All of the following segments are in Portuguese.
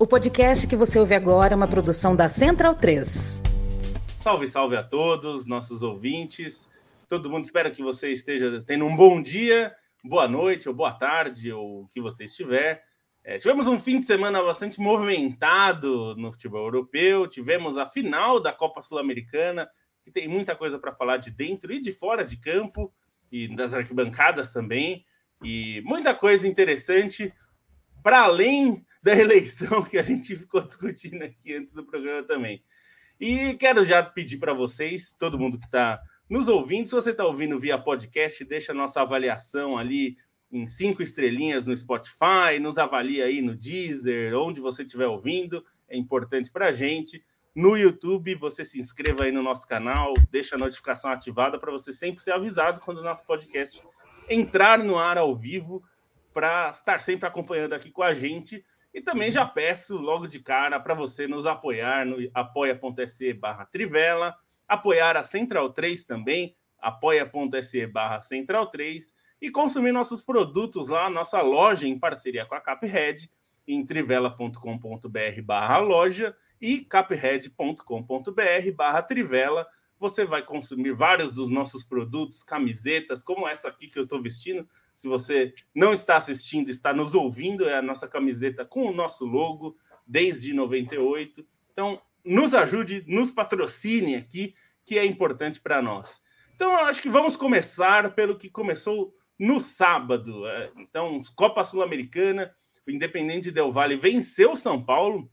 O podcast que você ouve agora é uma produção da Central 3. Salve, salve a todos, nossos ouvintes. Todo mundo espera que você esteja tendo um bom dia, boa noite ou boa tarde, ou o que você estiver. É, tivemos um fim de semana bastante movimentado no futebol europeu. Tivemos a final da Copa Sul-Americana, que tem muita coisa para falar de dentro e de fora de campo, e das arquibancadas também. E muita coisa interessante, para além da eleição que a gente ficou discutindo aqui antes do programa também. E quero já pedir para vocês, todo mundo que está nos ouvindo, se você está ouvindo via podcast, deixa a nossa avaliação ali em cinco estrelinhas no Spotify, nos avalia aí no Deezer, onde você estiver ouvindo, é importante para a gente. No YouTube, você se inscreva aí no nosso canal, deixa a notificação ativada para você sempre ser avisado quando o nosso podcast entrar no ar ao vivo, para estar sempre acompanhando aqui com a gente. E também já peço logo de cara para você nos apoiar no apoia.se barra Trivela, apoiar a Central 3 também, apoia.se barra Central 3 e consumir nossos produtos lá, nossa loja em parceria com a Caphead, em trivela.com.br barra loja e caphead.com.br barra trivela. Você vai consumir vários dos nossos produtos, camisetas, como essa aqui que eu estou vestindo, se você não está assistindo, está nos ouvindo, é a nossa camiseta com o nosso logo desde 98. Então, nos ajude, nos patrocine aqui, que é importante para nós. Então, eu acho que vamos começar pelo que começou no sábado. É, então, Copa Sul-Americana, o Independente Del Valle venceu São Paulo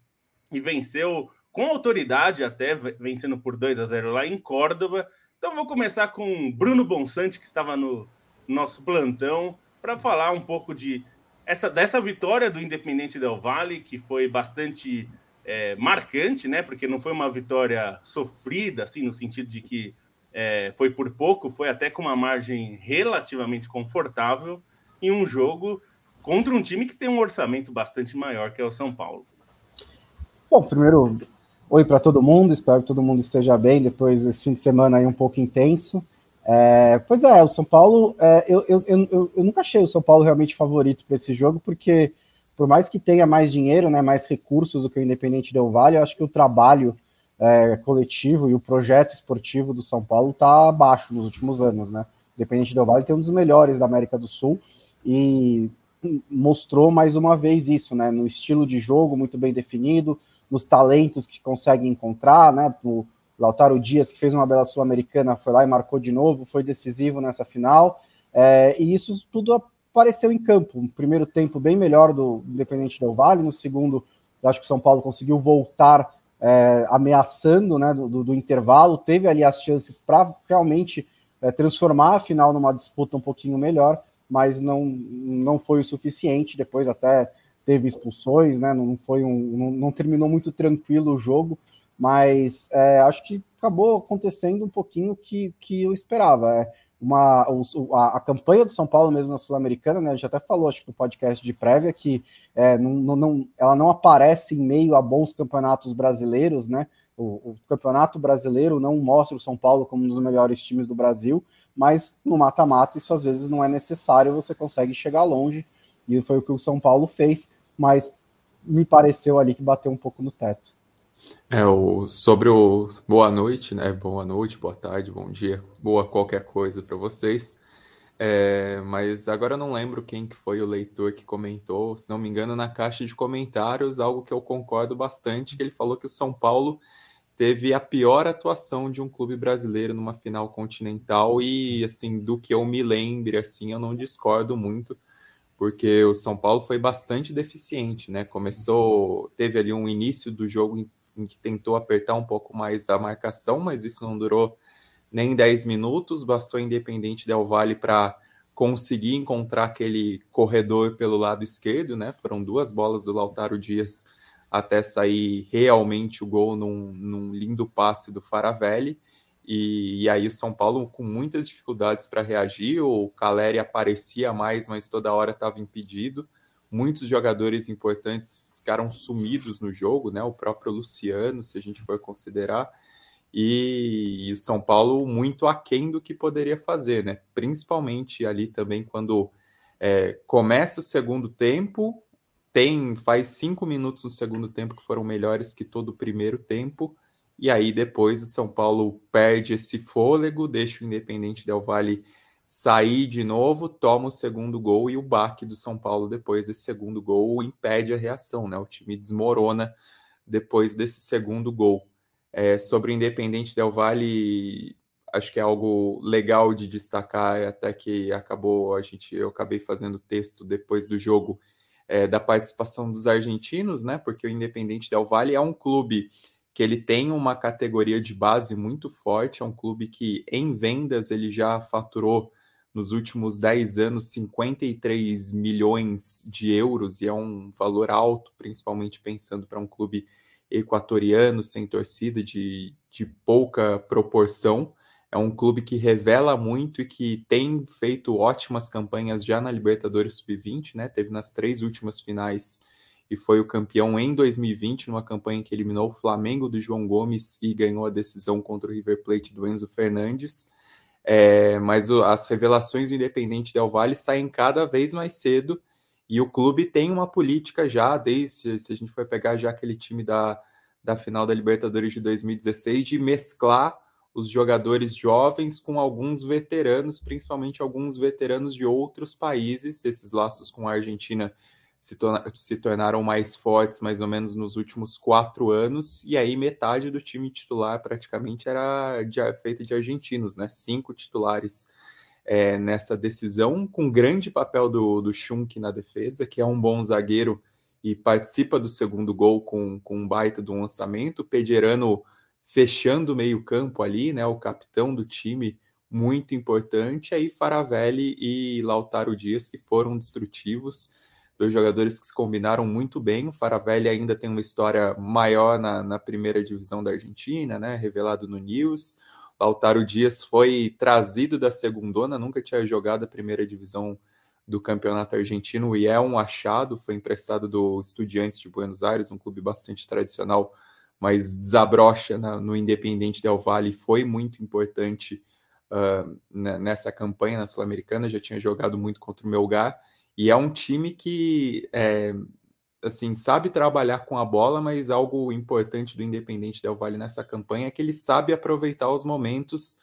e venceu com autoridade até, vencendo por 2 a 0 lá em Córdoba. Então, vou começar com Bruno Bonsante, que estava no nosso plantão para falar um pouco de essa, dessa vitória do Independente Del Valle, que foi bastante é, marcante, né? Porque não foi uma vitória sofrida, assim, no sentido de que é, foi por pouco, foi até com uma margem relativamente confortável em um jogo contra um time que tem um orçamento bastante maior, que é o São Paulo. Bom, primeiro, oi para todo mundo, espero que todo mundo esteja bem depois desse fim de semana aí um pouco intenso. É, pois é, o São Paulo, é, eu, eu, eu, eu, nunca achei o São Paulo realmente favorito para esse jogo, porque por mais que tenha mais dinheiro, né, mais recursos do que o Independente Del Vale, eu acho que o trabalho é, coletivo e o projeto esportivo do São Paulo está abaixo nos últimos anos, né? O Independente Del Vale tem um dos melhores da América do Sul e mostrou mais uma vez isso, né? No estilo de jogo muito bem definido, nos talentos que consegue encontrar, né? Pro, Lautaro Dias, que fez uma bela Sul-Americana, foi lá e marcou de novo, foi decisivo nessa final. É, e isso tudo apareceu em campo. Um primeiro tempo bem melhor do Independente Del Vale, no segundo, acho que o São Paulo conseguiu voltar é, ameaçando né, do, do, intervalo, teve ali as chances para realmente é, transformar a final numa disputa um pouquinho melhor, mas não, não foi o suficiente. Depois até teve expulsões, né, não foi um, não, não terminou muito tranquilo o jogo mas é, acho que acabou acontecendo um pouquinho que, que eu esperava. É uma, a, a, campanha do São Paulo mesmo na Sul-Americana, né, a gente até falou, acho no podcast de prévia, que é, não, não, ela não aparece em meio a bons campeonatos brasileiros, né? O, o, campeonato brasileiro não mostra o São Paulo como um dos melhores times do Brasil, mas no mata-mata isso às vezes não é necessário, você consegue chegar longe, e foi o que o São Paulo fez, mas me pareceu ali que bateu um pouco no teto. É, o, sobre o boa noite, né? Boa noite, boa tarde, bom dia, boa qualquer coisa para vocês. É, mas agora eu não lembro quem que foi o leitor que comentou, se não me engano, na caixa de comentários, algo que eu concordo bastante, que ele falou que o São Paulo teve a pior atuação de um clube brasileiro numa final continental e assim, do que eu me lembre, assim, eu não discordo muito, porque o São Paulo foi bastante deficiente, né? Começou, teve ali um início do jogo em que tentou apertar um pouco mais a marcação, mas isso não durou nem 10 minutos, bastou Independente Del Valle para conseguir encontrar aquele corredor pelo lado esquerdo, né? Foram duas bolas do Lautaro Dias até sair realmente o gol num, num lindo passe do Faravelli. E, e, aí o São Paulo com muitas dificuldades para reagir, o Caleri aparecia mais, mas toda hora estava impedido. Muitos jogadores importantes ficaram sumidos no jogo, né? O próprio Luciano, se a gente for considerar. E, e São Paulo muito aquém do que poderia fazer, né? Principalmente ali também quando é, começa o segundo tempo, tem faz cinco minutos no segundo tempo que foram melhores que todo o primeiro tempo. E aí depois o São Paulo perde esse fôlego, deixa o Independente Del Valle sair de novo, toma o segundo gol e o baque do São Paulo depois desse segundo gol impede a reação, né? O time desmorona depois desse segundo gol. É, sobre o Independente Del Valle, acho que é algo legal de destacar, até que acabou a gente, eu acabei fazendo texto depois do jogo é, da participação dos argentinos, né? Porque o Independente Del Valle é um clube que ele tem uma categoria de base muito forte, é um clube que em vendas ele já faturou nos últimos 10 anos 53 milhões de euros, e é um valor alto, principalmente pensando para um clube equatoriano, sem torcida, de, de pouca proporção. É um clube que revela muito e que tem feito ótimas campanhas já na Libertadores Sub-20, né? Teve nas três últimas finais e foi o campeão em 2020, numa campanha que eliminou o Flamengo do João Gomes e ganhou a decisão contra o River Plate do Enzo Fernandes. É, mas o, as revelações do Independente Del Valle saem cada vez mais cedo e o clube tem uma política já, desde se a gente for pegar já aquele time da, da final da Libertadores de 2016, de mesclar os jogadores jovens com alguns veteranos, principalmente alguns veteranos de outros países. Esses laços com a Argentina se, se, tornaram mais fortes mais ou menos nos últimos quatro anos, e aí metade do time titular praticamente era de, feita de argentinos, né? Cinco titulares é, nessa decisão, com grande papel do, do Schunk na defesa, que é um bom zagueiro e participa do segundo gol com, com um baita do lançamento. Pederano fechando o meio-campo ali, né? O capitão do time, muito importante. Aí Faravelli e Lautaro Dias, que foram destrutivos dois jogadores que se combinaram muito bem. O Faravelli ainda tem uma história maior na, na primeira divisão da Argentina, né? Revelado no News. Lautaro Dias foi trazido da segundona, nunca tinha jogado a primeira divisão do campeonato argentino e é um achado, foi emprestado do Estudiantes de Buenos Aires, um clube bastante tradicional, mas desabrocha na, no Independente Del Valle, foi muito importante uh, nessa campanha na Sul-Americana, já tinha jogado muito contra o Melgar, e é um time que é, assim sabe trabalhar com a bola, mas algo importante do Independente Del Valle nessa campanha é que ele sabe aproveitar os momentos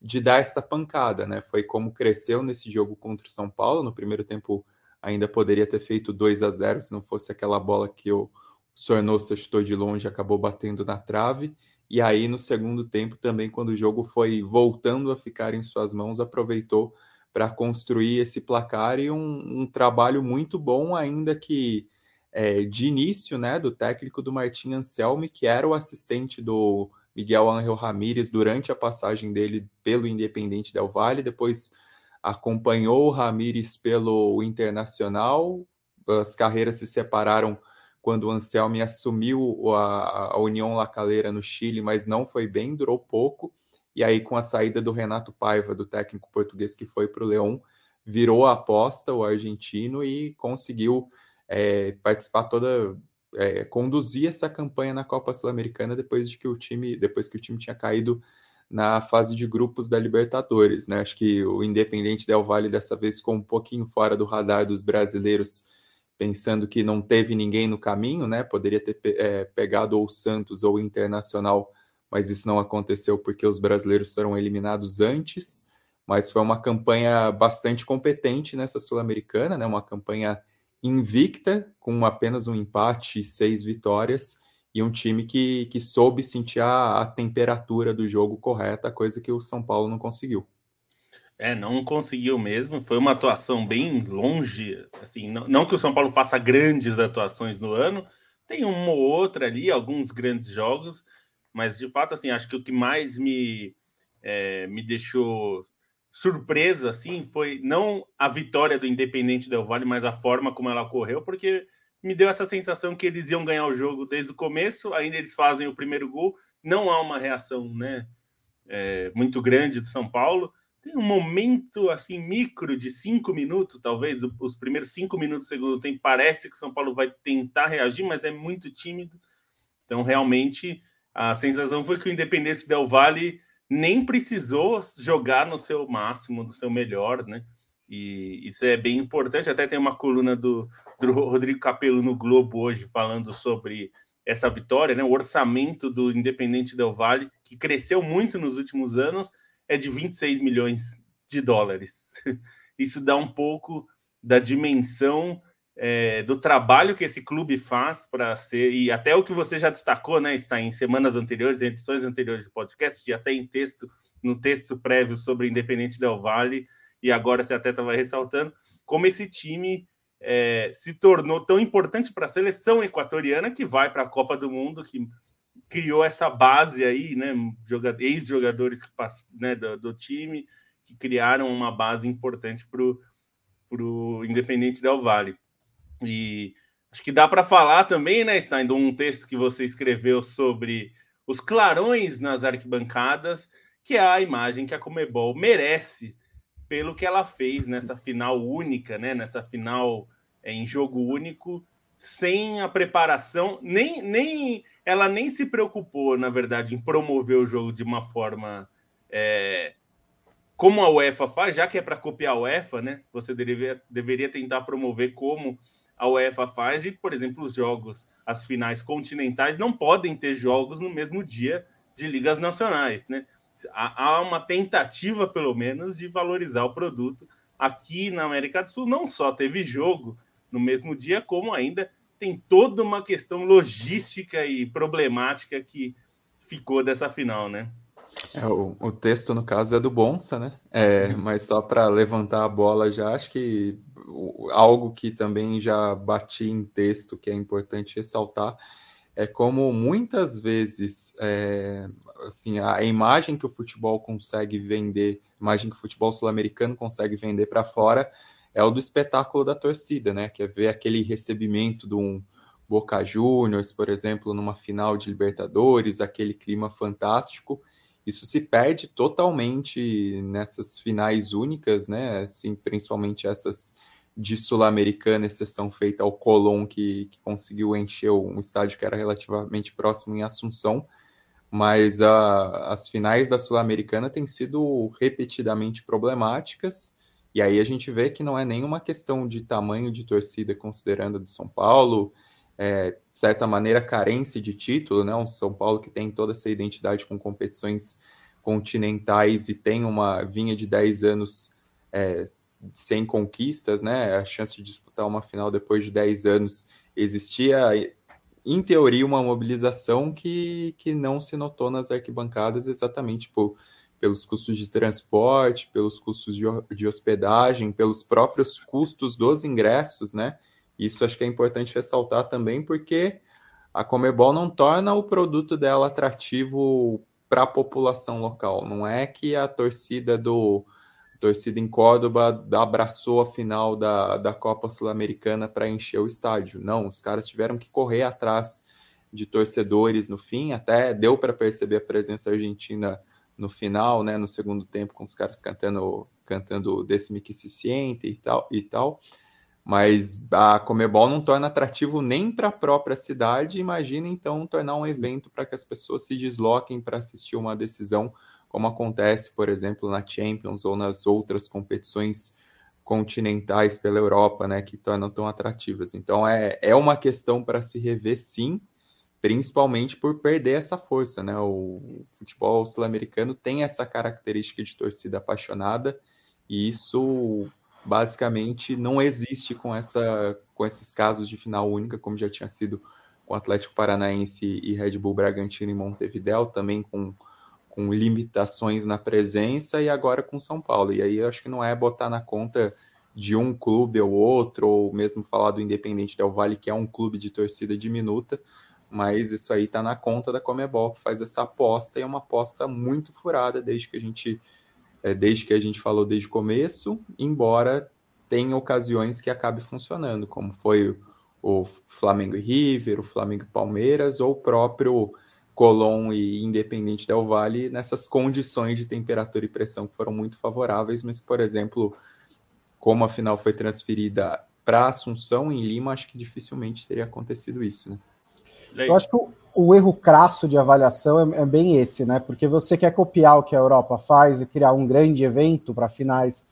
de dar essa pancada, né? Foi como cresceu nesse jogo contra o São Paulo. No primeiro tempo ainda poderia ter feito 2 a 0 se não fosse aquela bola que o Sornosa chutou de longe acabou batendo na trave. E aí no segundo tempo também, quando o jogo foi voltando a ficar em suas mãos, aproveitou para construir esse placar e um, um, trabalho muito bom, ainda que é, de início, né, do técnico do Martin Anselmi, que era o assistente do Miguel Ángel Ramírez durante a passagem dele pelo Independente Del Valle, depois acompanhou o Ramírez pelo Internacional, as carreiras se separaram quando o Anselmi assumiu a, a União La Calera no Chile, mas não foi bem, durou pouco, e aí, com a saída do Renato Paiva, do técnico português que foi para o Leão, virou a aposta o argentino e conseguiu é, participar toda, é, conduzir essa campanha na Copa Sul-Americana depois de que o time, depois que o time tinha caído na fase de grupos da Libertadores, né? Acho que o Independente Del Valle dessa vez ficou um pouquinho fora do radar dos brasileiros, pensando que não teve ninguém no caminho, né? Poderia ter é, pegado ou o Santos ou o Internacional mas isso não aconteceu porque os brasileiros foram eliminados antes. Mas foi uma campanha bastante competente nessa Sul-Americana, né? uma campanha invicta, com apenas um empate e seis vitórias, e um time que, que soube sentir a, a temperatura do jogo correta, coisa que o São Paulo não conseguiu. É, não conseguiu mesmo. Foi uma atuação bem longe. Assim, não, não, que o São Paulo faça grandes atuações no ano, tem uma ou outra ali, alguns grandes jogos, mas de fato, assim, acho que o que mais me, é, me deixou surpreso assim foi não a vitória do Independente Del Vale, mas a forma como ela ocorreu, porque me deu essa sensação que eles iam ganhar o jogo desde o começo, ainda eles fazem o primeiro gol, não há uma reação, né, é, muito grande do São Paulo. Tem um momento assim micro de cinco minutos, talvez, os primeiros cinco minutos do segundo tempo, parece que o São Paulo vai tentar reagir, mas é muito tímido. Então, realmente, a sensação foi que o Independente Del Vale nem precisou jogar no seu máximo, do seu melhor, né? E isso é bem importante. Até tem uma coluna do, do Rodrigo Capello no Globo hoje falando sobre essa vitória, né? O orçamento do Independente Del Valle, que cresceu muito nos últimos anos, é de 26 milhões de dólares. Isso dá um pouco da dimensão é, do trabalho que esse clube faz para ser, e até o que você já destacou, né? Está em semanas anteriores, em edições anteriores do podcast, já tem texto, no texto prévio sobre Independente Del Valle e agora você até estava ressaltando, como esse time é, se tornou tão importante para a seleção equatoriana que vai para a Copa do Mundo, que criou essa base aí, né? Ex-jogadores né, do, do, time que criaram uma base importante para o Independente Del Valle. E acho que dá para falar também, né, Stein, de um texto que você escreveu sobre os clarões nas arquibancadas, que é a imagem que a Comebol merece pelo que ela fez nessa final única, né? Nessa final é, em jogo único, sem a preparação, nem, nem ela nem se preocupou, na verdade, em promover o jogo de uma forma é, como a UEFA faz, já que é para copiar a UEFA, né? Você deveria, deveria tentar promover como a UEFA faz, e, por exemplo, os jogos, as finais continentais não podem ter jogos no mesmo dia de ligas nacionais, né? há uma tentativa, pelo menos, de valorizar o produto. Aqui na América do Sul, não só teve jogo no mesmo dia, como ainda tem toda uma questão logística e problemática que ficou dessa final, né? É, o, o, texto, no caso, é do Bonsa, né? É, uhum. Mas só para levantar a bola já, acho que algo que também já bati em texto, que é importante ressaltar, é como muitas vezes é, assim, a imagem que o futebol consegue vender, a imagem que o futebol sul-americano consegue vender para fora é o do espetáculo da torcida, né? Que é ver aquele recebimento de um Boca Juniors, por exemplo, numa final de Libertadores, aquele clima fantástico. Isso se perde totalmente nessas finais únicas, né? Assim, principalmente essas de Sul-Americana, exceção feita ao Colón, que, que conseguiu encher um estádio que era relativamente próximo em Assunção mas a, as finais da Sul-Americana têm sido repetidamente problemáticas, e aí a gente vê que não é nenhuma questão de tamanho de torcida, considerando de São Paulo, é, certa maneira, carência de título, né? Um São Paulo que tem toda essa identidade com competições continentais e tem uma vinha de 10 anos é, sem conquistas, né? A chance de disputar uma final depois de 10 anos existia em teoria, uma mobilização que, que não se notou nas arquibancadas exatamente por, pelos custos de transporte, pelos custos de, de hospedagem, pelos próprios custos dos ingressos, né? Isso acho que é importante ressaltar também, porque a Comebol não torna o produto dela atrativo para a população local. Não é que a torcida do torcida em Córdoba abraçou a final da, da Copa Sul-Americana para encher o estádio. Não, os caras tiveram que correr atrás de torcedores no fim, até deu para perceber a presença argentina no final, né, no segundo tempo, com os caras cantando cantando Décime que se siente e tal e tal. Mas a Comebol não torna atrativo nem para a própria cidade, imagina então tornar um evento para que as pessoas se desloquem para assistir uma decisão como acontece, por exemplo, na Champions ou nas outras competições continentais pela Europa, né, que tornam tão atrativas. Então é, é uma questão para se rever, sim, principalmente por perder essa força, né? O futebol sul-americano tem essa característica de torcida apaixonada e isso basicamente não existe com essa com esses casos de final única, como já tinha sido com Atlético Paranaense e Red Bull Bragantino em Montevideo, também com com limitações na presença e agora com São Paulo. E aí eu acho que não é botar na conta de um clube ou outro, ou mesmo falar do Independente Del Vale, que é um clube de torcida diminuta, mas isso aí está na conta da Comebol, que faz essa aposta, e é uma aposta muito furada desde que a gente, é, desde que a gente falou desde o começo, embora tenha ocasiões que acabe funcionando, como foi o Flamengo e River, o Flamengo e Palmeiras, ou o próprio Colón e Independente Del Valle nessas condições de temperatura e pressão que foram muito favoráveis, mas, por exemplo, como a final foi transferida para Assunção em Lima, acho que dificilmente teria acontecido isso, né? Eu acho que o, o erro crasso de avaliação é, é, bem esse, né? Porque você quer copiar o que a Europa faz e criar um grande evento para finais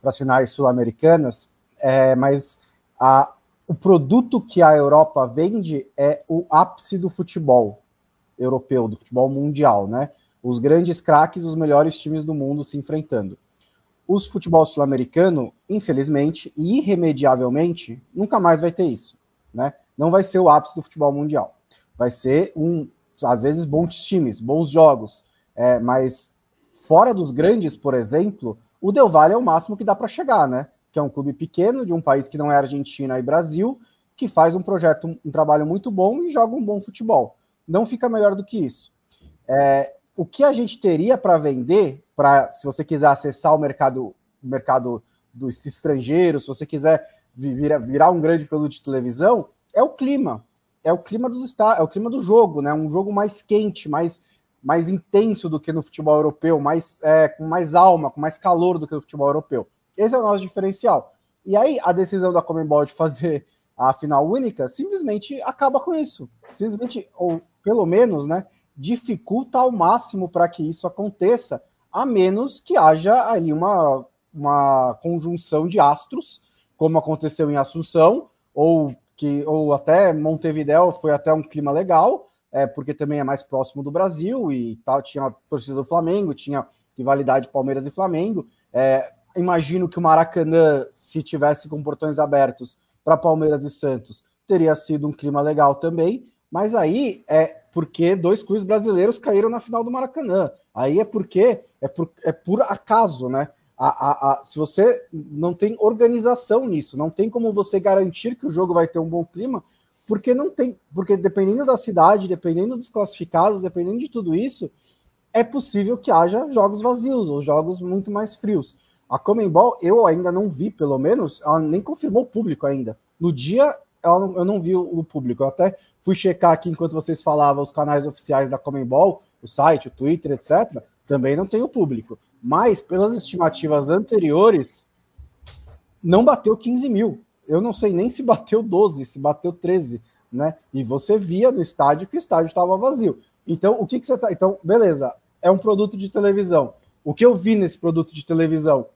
para as finais sul-americanas, é, mas a, o produto que a Europa vende é o ápice do futebol europeu, do futebol mundial, né? Os grandes craques, os melhores times do mundo se enfrentando. Os futebol sul-americano, infelizmente e irremediavelmente, nunca mais vai ter isso, né? Não vai ser o ápice do futebol mundial. Vai ser um, às vezes, bons times, bons jogos, é, mas fora dos grandes, por exemplo, o Del Valle é o máximo que dá para chegar, né? Que é um clube pequeno de um país que não é Argentina e Brasil, que faz um projeto, um, trabalho muito bom e joga um bom futebol. Não fica melhor do que isso. É, o que a gente teria para vender, para se você quiser acessar o mercado, o mercado dos estrangeiros, se você quiser virar, virar um grande produto de televisão, é o clima. É o clima dos é o clima do jogo, né? Um jogo mais quente, mais mais intenso do que no futebol europeu, mais é, com mais alma, com mais calor do que no futebol europeu. Esse é o nosso diferencial. E aí a decisão da Comembol de fazer a final única simplesmente acaba com isso. Simplesmente, ou pelo menos, né, dificulta ao máximo para que isso aconteça, a menos que haja ali uma, uma conjunção de astros, como aconteceu em Assunção, ou que ou até Montevidéu foi até um clima legal, é, porque também é mais próximo do Brasil e tal, tinha a torcida do Flamengo, tinha rivalidade Palmeiras e Flamengo. É, imagino que o Maracanã, se tivesse com portões abertos para Palmeiras e Santos, teria sido um clima legal também. Mas aí é porque dois clubes brasileiros caíram na final do Maracanã. Aí é porque é por, é por acaso, né? A, a, a, se você não tem organização nisso, não tem como você garantir que o jogo vai ter um bom clima, porque não tem, porque dependendo da cidade, dependendo dos classificados, dependendo de tudo isso, é possível que haja jogos vazios ou jogos muito mais frios. A Comembol, eu ainda não vi, pelo menos, ela nem confirmou o público ainda. No dia, ela, eu não vi o, o público. Eu até fui checar aqui enquanto vocês falavam os canais oficiais da Comembol, o site, o Twitter, etc. Também não tem o público mas pelas estimativas anteriores, não bateu 15 mil. Eu não sei nem se bateu 12, se bateu 13, né? E você via no estádio que o estádio estava vazio. Então, o que, que você tá. Então, beleza, é um produto de televisão. O que eu vi nesse produto de televisão?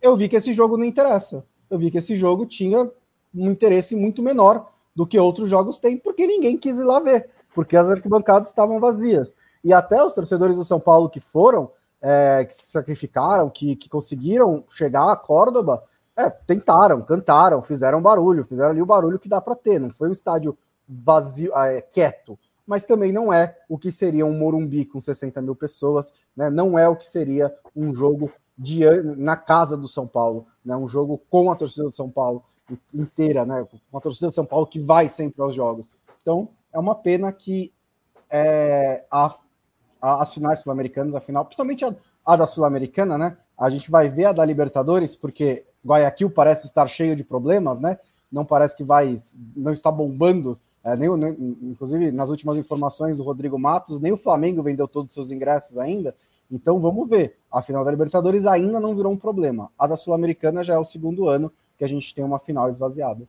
Eu vi que esse jogo não interessa. Eu vi que esse jogo tinha um interesse muito menor do que outros jogos têm, porque ninguém quis ir lá ver, porque as arquibancadas estavam vazias. E até os torcedores do São Paulo que foram, é, que se sacrificaram, que, que conseguiram chegar a Córdoba, é, tentaram, cantaram, fizeram barulho, fizeram ali o barulho que dá para ter. Não foi um estádio vazio, é, quieto, mas também não é o que seria um Morumbi com 60 mil pessoas, né? não é o que seria um jogo de, na casa do São Paulo, né? um jogo com a torcida do São Paulo inteira, né? com a torcida do São Paulo que vai sempre aos jogos. Então, é uma pena que é, a as finais sul-americanas, a final, principalmente a, a da Sul-Americana, né? A gente vai ver a da Libertadores, porque Guayaquil parece estar cheio de problemas, né? Não parece que vai, não está bombando. É, nem, nem, inclusive, nas últimas informações do Rodrigo Matos, nem o Flamengo vendeu todos os seus ingressos ainda. Então vamos ver. A final da Libertadores ainda não virou um problema. A da Sul-Americana já é o segundo ano que a gente tem uma final esvaziada.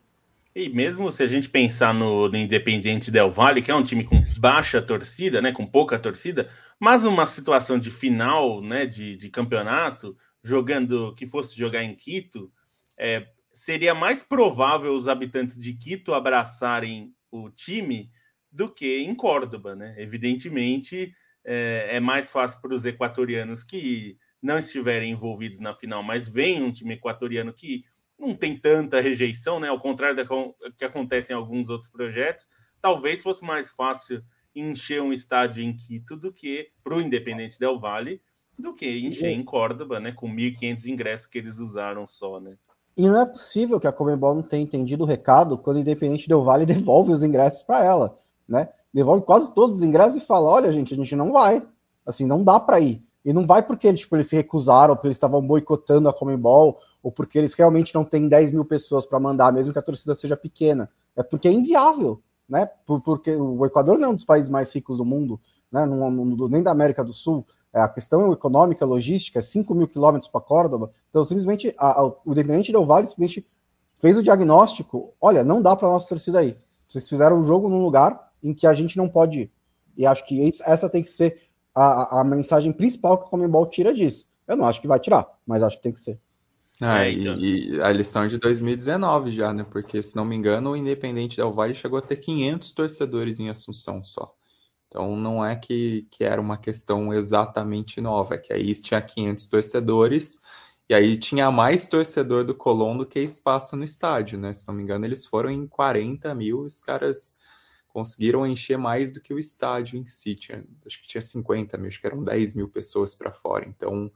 E mesmo se a gente pensar no, no Independiente Del Valle, que é um time com baixa torcida, né, com pouca torcida, mas numa situação de final, né, de, de campeonato, jogando que fosse jogar em Quito, é, seria mais provável os habitantes de Quito abraçarem o time do que em Córdoba, né? Evidentemente, é, é mais fácil para os equatorianos que não estiverem envolvidos na final, mas vem um time equatoriano que não tem tanta rejeição, né? Ao contrário do que acontece em alguns outros projetos, talvez fosse mais fácil encher um estádio em Quito do que para o Independente Del Valle, do que encher em Córdoba, né? Com 1.500 ingressos que eles usaram só, né? E não é possível que a Comembol não tenha entendido o recado quando o Independente Del Valle devolve os ingressos para ela, né? Devolve quase todos os ingressos e fala: olha, gente, a gente não vai. Assim, não dá para ir. E não vai porque tipo, eles se recusaram, porque eles estavam boicotando a Comembol, ou porque eles realmente não têm 10 mil pessoas para mandar, mesmo que a torcida seja pequena. É porque é inviável, né? porque o Equador não é um dos países mais ricos do mundo, né? Não, não, nem da América do Sul. É, a questão econômica, logística, é 5 mil quilômetros para Córdoba. Então, simplesmente, a, a, o Independente Del Vale simplesmente fez o diagnóstico: olha, não dá para nossa torcida aí. Vocês fizeram um jogo num lugar em que a gente não pode ir. E acho que essa tem que ser a, a mensagem principal que a Comembol tira disso. Eu não acho que vai tirar, mas acho que tem que ser. Ah, é, então... e, a lição de 2019 já, né? Porque, se não me engano, o Independente Del Valle chegou a ter 500 torcedores em Assunção só. Então, não é que, que era uma questão exatamente nova, é que aí tinha 500 torcedores, e aí tinha mais torcedor do Colón do que espaço no estádio, né? Se não me engano, eles foram em 40 mil, os caras conseguiram encher mais do que o estádio em si. Tinha, acho que tinha 50 mil, acho que eram 10 mil pessoas para fora. Então,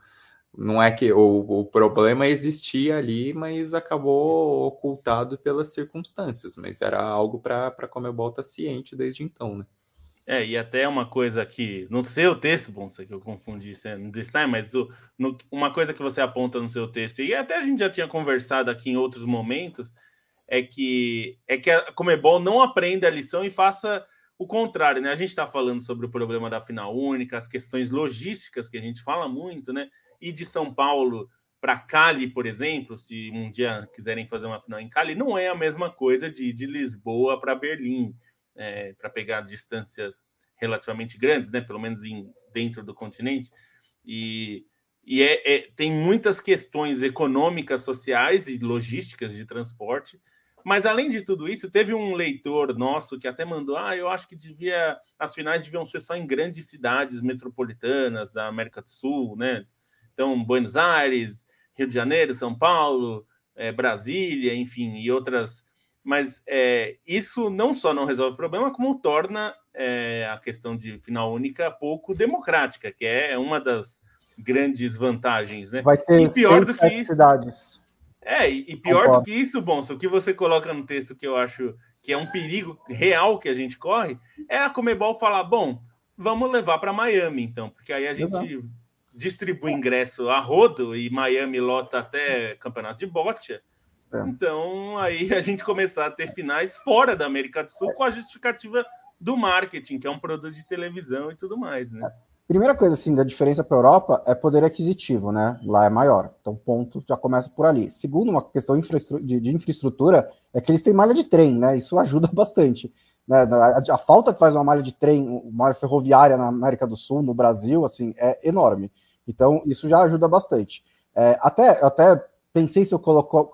não é que o, o problema existia ali, mas acabou ocultado pelas circunstâncias. Mas era algo para a Comebol estar tá ciente desde então, né? É, e até uma coisa que, no seu texto, bom, sei que eu confundi no design, mas o, no, uma coisa que você aponta no seu texto, e até a gente já tinha conversado aqui em outros momentos, é que, é que a Comebol não aprenda a lição e faça o contrário, né? A gente está falando sobre o problema da final única, as questões logísticas que a gente fala muito, né? E de São Paulo para Cali, por exemplo, se um dia quiserem fazer uma final em Cali, não é a mesma coisa de, de Lisboa para Berlim é, para pegar distâncias relativamente grandes, né? Pelo menos em, dentro do continente. E, e é, é, tem muitas questões econômicas, sociais e logísticas de transporte. Mas além de tudo isso, teve um leitor nosso que até mandou: ah, eu acho que devia as finais deviam ser só em grandes cidades metropolitanas da América do Sul, né? Então, Buenos Aires, Rio de Janeiro, São Paulo, é, Brasília, enfim, e outras mas é, isso não só não resolve o problema, como torna é, a questão de final única pouco democrática, que é uma das grandes vantagens, né? Vai ter e pior do que isso. Cidades. É, e, pior Concordo. do que isso, bom, o que você coloca no texto que eu acho que é um perigo real que a gente corre, é a Comebol falar, bom, vamos levar para Miami, então, porque aí a gente distribui ingresso a rodo e Miami lota até campeonato de bote é. Então, aí a gente começar a ter finais fora da América do Sul com a justificativa do marketing, que é um produto de televisão e tudo mais, né? Primeira coisa, assim, da diferença para a Europa é poder aquisitivo, né? Lá é maior. Então, ponto, já começa por ali. Segundo, uma questão de, infraestrutura é que eles têm malha de trem, né? Isso ajuda bastante. Né? A, a, falta que faz uma malha de trem, uma malha ferroviária na América do Sul, no Brasil, assim, é enorme. Então, isso já ajuda bastante. É, até, até Pensei se eu,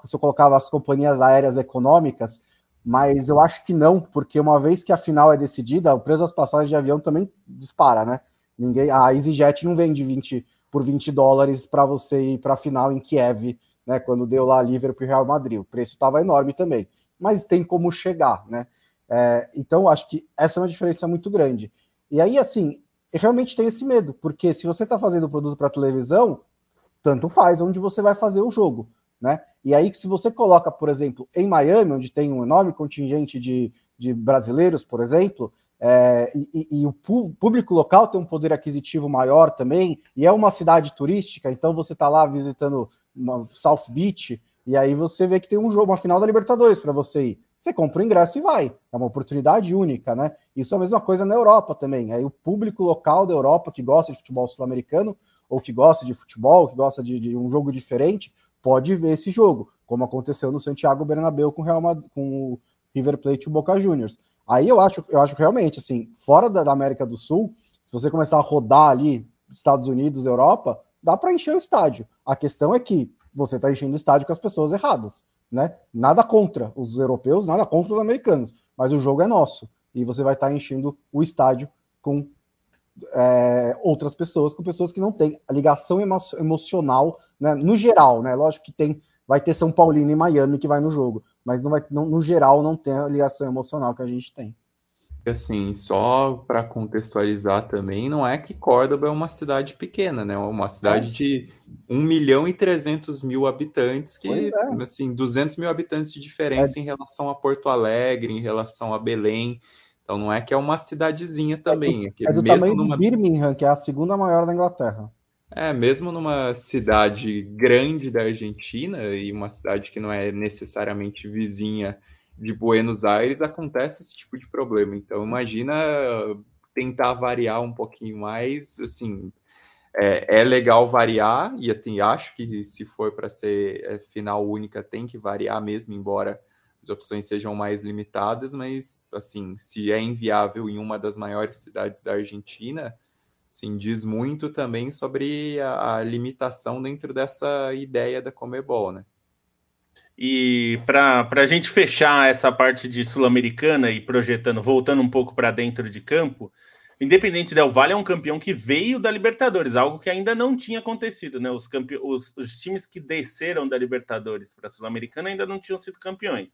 se eu colocava as companhias aéreas econômicas, mas eu acho que não, porque uma vez que a final é decidida, o preço das passagens de avião também dispara, né? Ninguém, a EasyJet não vende 20 por 20 dólares para você ir para a final em Kiev, né? Quando deu lá Liverpool e Real Madrid, o preço estava enorme também, mas tem como chegar, né? É, então acho que essa é uma diferença muito grande. E aí, assim, realmente tem esse medo, porque se você está fazendo o produto para televisão, tanto faz onde você vai fazer o jogo, né? E aí, se você coloca, por exemplo, em Miami, onde tem um enorme contingente de, de brasileiros, por exemplo, é, e, e, o público local tem um poder aquisitivo maior também, e é uma cidade turística, então você está lá visitando South Beach, e aí você vê que tem um jogo, uma final da Libertadores para você ir. Você compra o ingresso e vai. É uma oportunidade única, né? Isso é a mesma coisa na Europa também. Aí o público local da Europa que gosta de futebol sul-americano ou que gosta de futebol, que gosta de, de, um jogo diferente, pode ver esse jogo, como aconteceu no Santiago Bernabéu com, Real Madrid, com o River Plate e o Boca Juniors. Aí eu acho, eu acho realmente, assim, fora da, da América do Sul, se você começar a rodar ali, Estados Unidos, Europa, dá para encher o estádio. A questão é que você está enchendo o estádio com as pessoas erradas, né? Nada contra os europeus, nada contra os americanos, mas o jogo é nosso e você vai estar tá enchendo o estádio com é, outras pessoas, com pessoas que não têm ligação emo emocional, né, no geral, né? Lógico que tem, vai ter São Paulino e Miami que vai no jogo, mas não vai, não, no geral não tem a ligação emocional que a gente tem. Assim, só para contextualizar também, não é que Córdoba é uma cidade pequena, né? É uma cidade é. de 1 milhão e 300 mil habitantes, que, é. assim, 200 mil habitantes de diferença é. em relação a Porto Alegre, em relação a Belém. Então não é que é uma cidadezinha também. É do, é do mesmo tamanho numa... de Birmingham, que é a segunda maior da Inglaterra. É, mesmo numa cidade grande da Argentina e uma cidade que não é necessariamente vizinha de Buenos Aires, acontece esse tipo de problema. Então imagina tentar variar um pouquinho mais, assim, é, é legal variar e assim, acho que se for para ser é, final única tem que variar mesmo, embora as opções sejam mais limitadas, mas assim, se é inviável em uma das maiores cidades da Argentina, Sim, diz muito também sobre a, a limitação dentro dessa ideia da Comebol, né? E para a gente fechar essa parte de Sul-Americana e projetando, voltando um pouco para dentro de campo, Independente Del Valle é um campeão que veio da Libertadores, algo que ainda não tinha acontecido, né? Os, campe... os, os times que desceram da Libertadores para a Sul-Americana ainda não tinham sido campeões.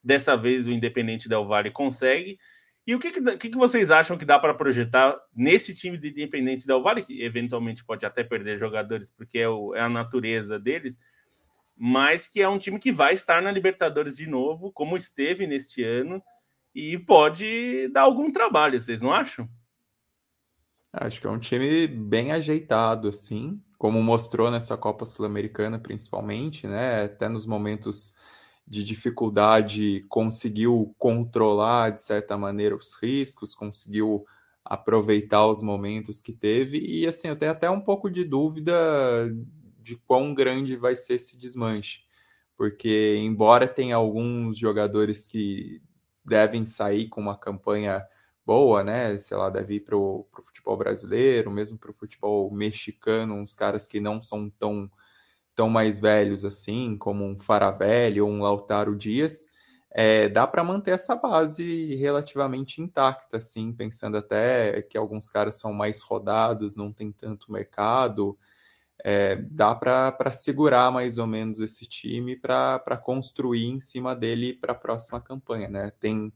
Dessa vez o Independente Del Valle consegue. E o que, que, que vocês acham que dá para projetar nesse time de Independente Del Valle, que eventualmente pode até perder jogadores, porque é, o, é a natureza deles, mas que é um time que vai estar na Libertadores de novo, como esteve neste ano, e pode dar algum trabalho, vocês não acham? Acho que é um time bem ajeitado, assim, como mostrou nessa Copa Sul-Americana, principalmente, né? Até nos momentos de dificuldade, conseguiu controlar, de certa maneira, os riscos, conseguiu aproveitar os momentos que teve. E, assim, eu tenho até um pouco de dúvida de quão grande vai ser esse desmanche, porque, embora tenha alguns jogadores que devem sair com uma campanha boa, né? Sei lá, deve ir para o futebol brasileiro, mesmo para o futebol mexicano, uns caras que não são tão, tão mais velhos assim, como um Faravelli ou um Lautaro Dias, é, dá para manter essa base relativamente intacta, assim, pensando até que alguns caras são mais rodados, não tem tanto mercado. É, dá para segurar mais ou menos esse time para construir em cima dele para a próxima campanha, né? Tem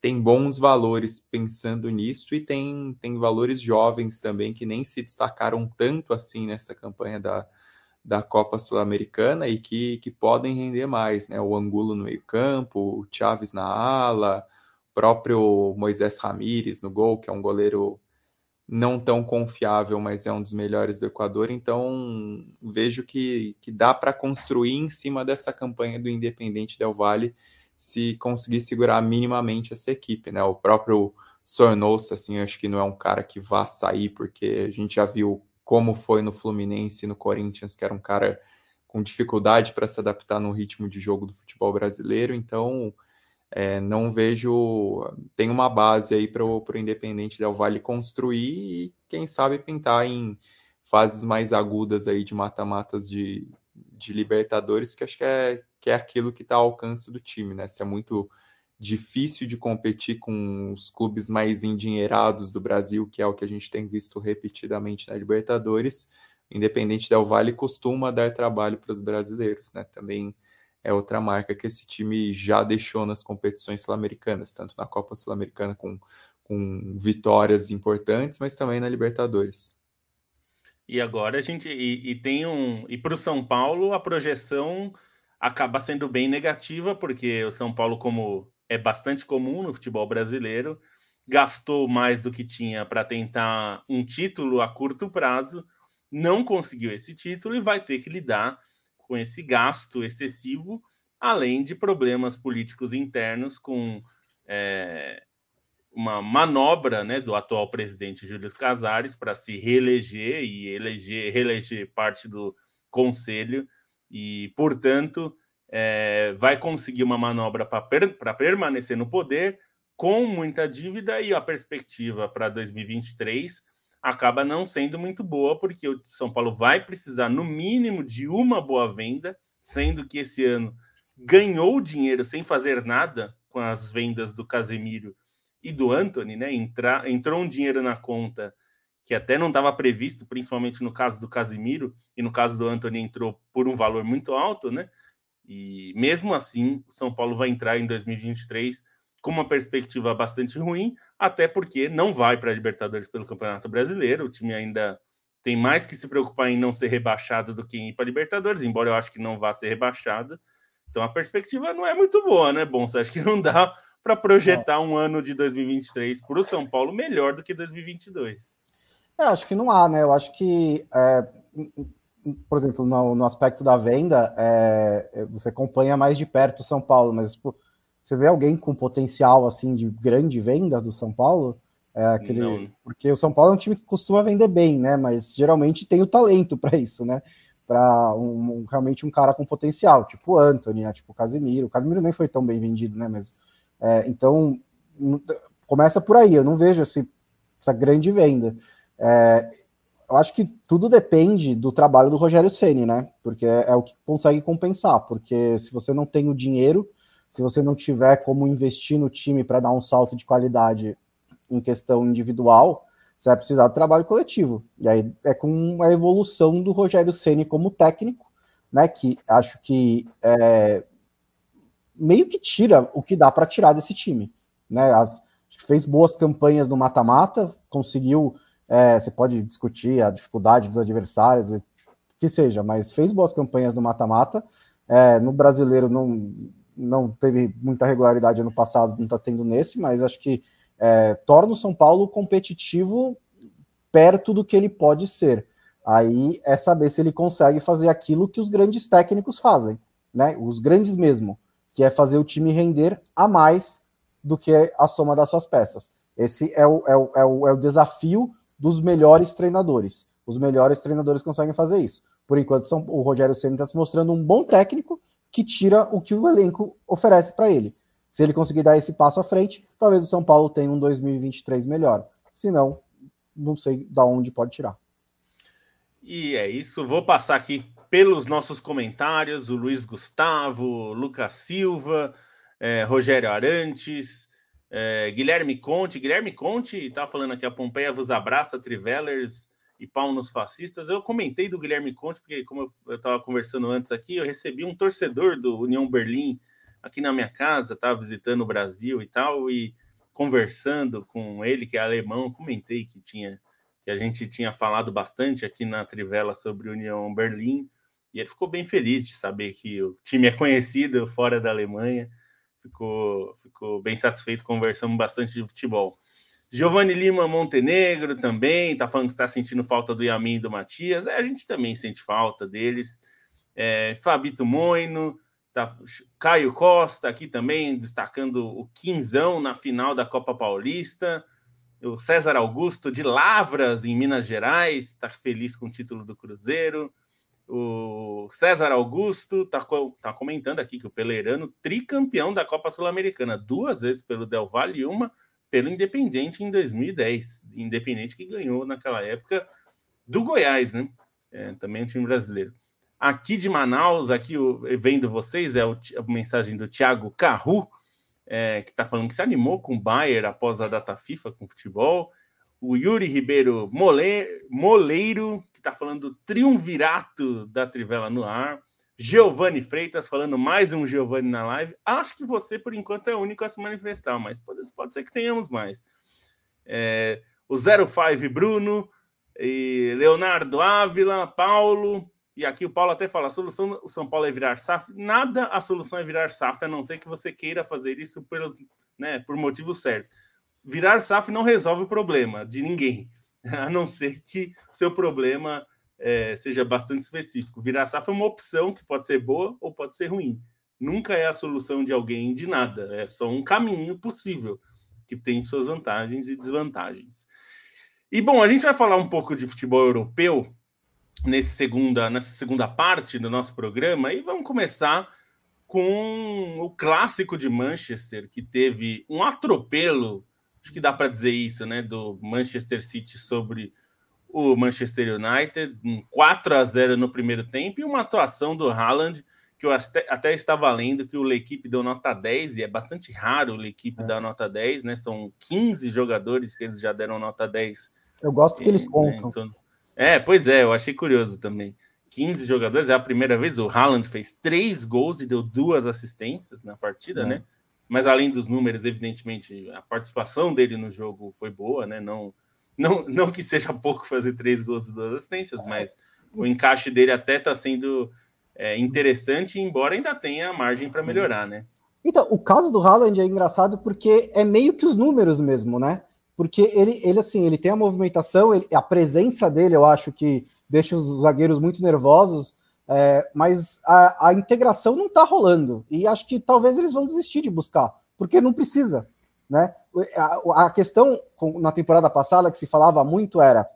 tem bons valores pensando nisso e tem, tem valores jovens também que nem se destacaram tanto assim nessa campanha da, da Copa Sul-Americana e que, que podem render mais, né? O Angulo no meio-campo, o Chaves na ala, o próprio Moisés Ramírez no gol, que é um goleiro não tão confiável, mas é um dos melhores do Equador. Então, vejo que, que dá para construir em cima dessa campanha do Independente Del Valle se conseguir segurar minimamente essa equipe, né? O próprio Sornosa, assim, acho que não é um cara que vá sair, porque a gente já viu como foi no Fluminense e no Corinthians, que era um cara com dificuldade para se adaptar no ritmo de jogo do futebol brasileiro, então é, não vejo. Tem uma base aí para o Independente Del Vale construir e, quem sabe, pintar em fases mais agudas aí de mata-matas de, de Libertadores, que acho que é, que é aquilo que está ao alcance do time, né? Se é muito difícil de competir com os clubes mais endinheirados do Brasil, que é o que a gente tem visto repetidamente na Libertadores, Independente Del Vale costuma dar trabalho para os brasileiros, né? Também é outra marca que esse time já deixou nas competições sul-americanas, tanto na Copa Sul-Americana com, com vitórias importantes, mas também na Libertadores. E agora a gente e, e tem um e para o São Paulo a projeção acaba sendo bem negativa porque o São Paulo como é bastante comum no futebol brasileiro gastou mais do que tinha para tentar um título a curto prazo não conseguiu esse título e vai ter que lidar com esse gasto excessivo além de problemas políticos internos com é, uma manobra né, do atual presidente Júlio Casares para se reeleger e eleger, reeleger parte do conselho e, portanto, é, vai conseguir uma manobra para per, permanecer no poder com muita dívida e a perspectiva para 2023 acaba não sendo muito boa, porque o São Paulo vai precisar, no mínimo, de uma boa venda, sendo que esse ano ganhou dinheiro sem fazer nada com as vendas do Casemiro e do Anthony, né? Entrar, entrou um dinheiro na conta que até não estava previsto, principalmente no caso do Casimiro, e no caso do Anthony entrou por um valor muito alto, né? E mesmo assim, o São Paulo vai entrar em 2023 com uma perspectiva bastante ruim, até porque não vai para a Libertadores pelo Campeonato Brasileiro. O time ainda tem mais que se preocupar em não ser rebaixado do que em ir para a Libertadores, embora eu acho que não vá ser rebaixado. Então a perspectiva não é muito boa, né, Bom? Você acha que não dá para projetar um ano de 2023 para o São Paulo melhor do que 2022? É, acho que não há, né? Eu acho que, é, por exemplo, no, no, aspecto da venda, é, é, você acompanha mais de perto o São Paulo, mas tipo, você vê alguém com potencial assim de grande venda do São Paulo? É aquele, não. porque o São Paulo é um time que costuma vender bem, né? Mas geralmente tem o talento para isso, né? Para um, um, realmente um cara com potencial, tipo o Anthony, né? tipo o Casimiro. O Casimiro nem foi tão bem vendido, né? Mas é, então, começa por aí. Eu não vejo esse, essa grande venda. É, eu acho que tudo depende do trabalho do Rogério Ceni, né? Porque é, é, o que consegue compensar. Porque se você não tem o dinheiro, se você não tiver como investir no time para dar um salto de qualidade em questão individual, você vai precisar do trabalho coletivo. E aí é com a evolução do Rogério Ceni como técnico, né? Que acho que é, meio que tira o que dá para tirar desse time, né? As, fez boas campanhas no mata-mata, conseguiu. É, você pode discutir a dificuldade dos adversários, que seja, mas fez boas campanhas no mata-mata. É, no brasileiro não, não teve muita regularidade ano passado, não está tendo nesse, mas acho que é, torna o São Paulo competitivo perto do que ele pode ser. Aí é saber se ele consegue fazer aquilo que os grandes técnicos fazem, né? Os grandes mesmo, que é fazer o time render a mais do que a soma das suas peças. Esse é o, é o, é o, é o desafio dos melhores treinadores. Os melhores treinadores conseguem fazer isso. Por enquanto, são, o Rogério Senna está se mostrando um bom técnico que tira o que o elenco oferece para ele. Se ele conseguir dar esse passo à frente, talvez o São Paulo tenha um 2023 melhor. Se não, não sei da onde pode tirar. E é isso. Vou passar aqui pelos nossos comentários: o Luiz Gustavo, Lucas Silva, é, Rogério Arantes, é, Guilherme Conte. Guilherme Conte está falando aqui: a Pompeia vos abraça, Trivellers e pau nos fascistas. Eu comentei do Guilherme Conte, porque, como eu estava conversando antes aqui, eu recebi um torcedor do União Berlim aqui na minha casa, estava visitando o Brasil e tal, e conversando com ele, que é alemão, comentei que tinha que a gente tinha falado bastante aqui na Trivela sobre União Berlim, e ele ficou bem feliz de saber que o time é conhecido fora da Alemanha, ficou, ficou bem satisfeito, conversamos bastante de futebol. Giovanni Lima Montenegro também está falando que está sentindo falta do Yamin e do Matias. É, a gente também sente falta deles. É, Fabito Moino, Tá, Caio Costa aqui também destacando o Quinzão na final da Copa Paulista. O César Augusto de Lavras, em Minas Gerais, está feliz com o título do Cruzeiro. O César Augusto está tá comentando aqui que o Peleirano, tricampeão da Copa Sul-Americana, duas vezes pelo Del Valle e uma pelo Independente em 2010. Independente que ganhou naquela época do Goiás, né? É, também é um time brasileiro. Aqui de Manaus, aqui vendo vocês, é a mensagem do Thiago Carru, é, que está falando que se animou com o Bayern após a data FIFA com futebol. O Yuri Ribeiro Mole, Moleiro, que está falando do triunvirato da Trivela no ar. Giovanni Freitas falando mais um Giovanni na live. Acho que você, por enquanto, é o único a se manifestar, mas pode, pode ser que tenhamos mais. É, o 05 Bruno, e Leonardo Ávila, Paulo, e aqui o Paulo até fala: a solução o São Paulo é virar SAF. Nada a solução é virar SAF, a não ser que você queira fazer isso pelos, né, por motivos certos. Virar SAF não resolve o problema de ninguém, a não ser que seu problema é, seja bastante específico. Virar SAF é uma opção que pode ser boa ou pode ser ruim. Nunca é a solução de alguém de nada, é só um caminho possível que tem suas vantagens e desvantagens. E bom, a gente vai falar um pouco de futebol europeu nesse segunda, nessa segunda parte do nosso programa e vamos começar com o clássico de Manchester, que teve um atropelo, acho que dá para dizer isso, né, do Manchester City sobre o Manchester United, um 4 a 0 no primeiro tempo e uma atuação do Haaland que eu até, até estava lendo que o equipe deu nota 10 e é bastante raro o equipe é. dar nota 10, né? São 15 jogadores que eles já deram nota 10. Eu gosto que eles né, contam. Então, é, pois é, eu achei curioso também. 15 jogadores, é a primeira vez. O Haaland fez três gols e deu duas assistências na partida, é. né? Mas além dos números, evidentemente, a participação dele no jogo foi boa, né? Não, não, não que seja pouco fazer três gols e duas assistências, mas o encaixe dele até está sendo é, interessante, embora ainda tenha margem para melhorar, né? Então, o caso do Haaland é engraçado porque é meio que os números mesmo, né? porque ele, ele assim, ele tem a movimentação, ele, a presença dele, eu acho que deixa os zagueiros muito nervosos, é, mas a, a, integração não está rolando. E acho que talvez eles vão desistir de buscar, porque não precisa. Né? A, a questão na temporada passada que se falava muito era: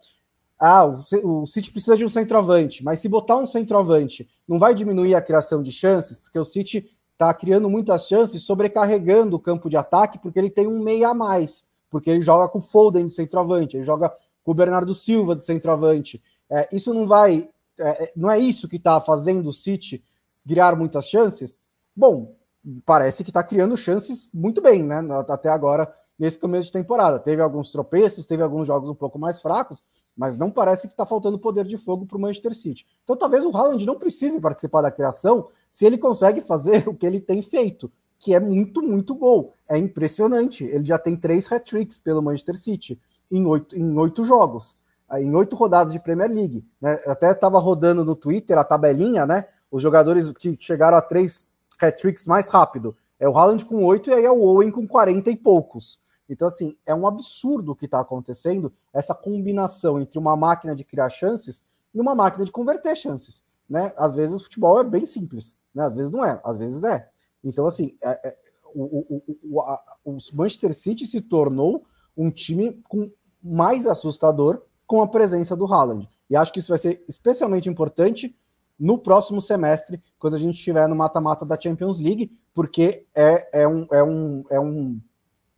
ah, o, o City precisa de um centroavante, mas se botar um centroavante, não vai diminuir a criação de chances, porque o City está criando muitas chances, sobrecarregando o campo de ataque, porque ele tem um meia a mais porque ele joga com Foden de centroavante, ele joga com o Bernardo Silva de centroavante. É, isso não vai. É, é não é isso que está fazendo o City criar muitas chances? Bom, parece que está criando chances muito bem, né? Até agora, nesse começo de temporada. Teve alguns tropeços, teve alguns jogos um pouco mais fracos, mas não parece que está faltando poder de fogo para o Manchester City. Então talvez o Haaland não precise participar da criação se ele consegue fazer o que ele tem feito, que é muito, muito gol. É impressionante. Ele já tem três hat-tricks pelo Manchester City em oito, em oito jogos, em oito rodadas de Premier League. Né? Até estava rodando no Twitter a tabelinha, né? Os jogadores que chegaram a três hat-tricks mais rápido. É o Haaland com oito e aí é o Owen com quarenta e poucos. Então, assim, é um absurdo o que está acontecendo, essa combinação entre uma máquina de criar chances e uma máquina de converter chances. Né? Às vezes o futebol é bem simples, né? às vezes não é, às vezes é. Então, assim, é, é, o, o, o, a, o Manchester City se tornou um time com, mais assustador com a presença do Haaland. E acho que isso vai ser especialmente importante no próximo semestre, quando a gente estiver no mata-mata da Champions League, porque é, é, um, é, um, é um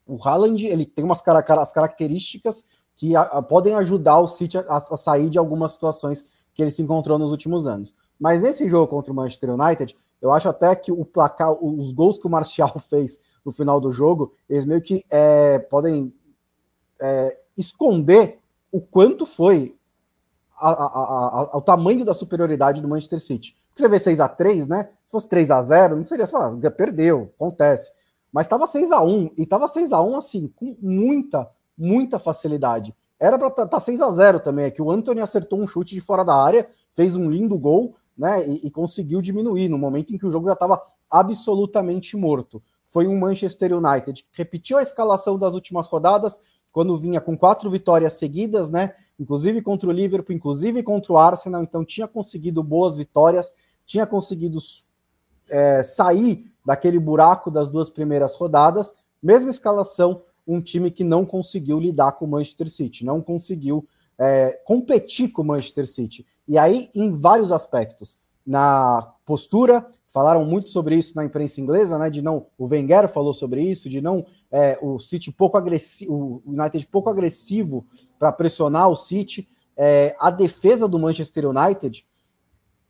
o Haaland ele tem umas cara, as características que a, a, podem ajudar o City a, a, sair de algumas situações que ele se encontrou nos últimos anos. Mas nesse jogo contra o Manchester United, eu acho até que o placar, os gols que o Martial fez no final do jogo, eles meio que é, podem é, esconder o quanto foi o tamanho da superioridade do Manchester City. Porque você vê 6 a 3 né? Se fosse 3 a 0 não seria falar, perdeu, acontece mas estava 6 a 1 e estava 6 a 1 assim, com muita, muita facilidade. Era para estar tá 6 a 0 também, é que o Anthony acertou um chute de fora da área, fez um lindo gol, né, e, e conseguiu diminuir no momento em que o jogo já estava absolutamente morto. Foi um Manchester United que repetiu a escalação das últimas rodadas, quando vinha com quatro vitórias seguidas, né? Inclusive contra o Liverpool, inclusive contra o Arsenal, então tinha conseguido boas vitórias, tinha conseguido é, sair daquele buraco das duas primeiras rodadas, mesma escalação, um time que não conseguiu lidar com o Manchester City, não conseguiu é, competir com o Manchester City. E aí, em vários aspectos, na postura, falaram muito sobre isso na imprensa inglesa, né? De não, o Wenger falou sobre isso, de não é, o City pouco agressivo, o United pouco agressivo para pressionar o City. É, a defesa do Manchester United,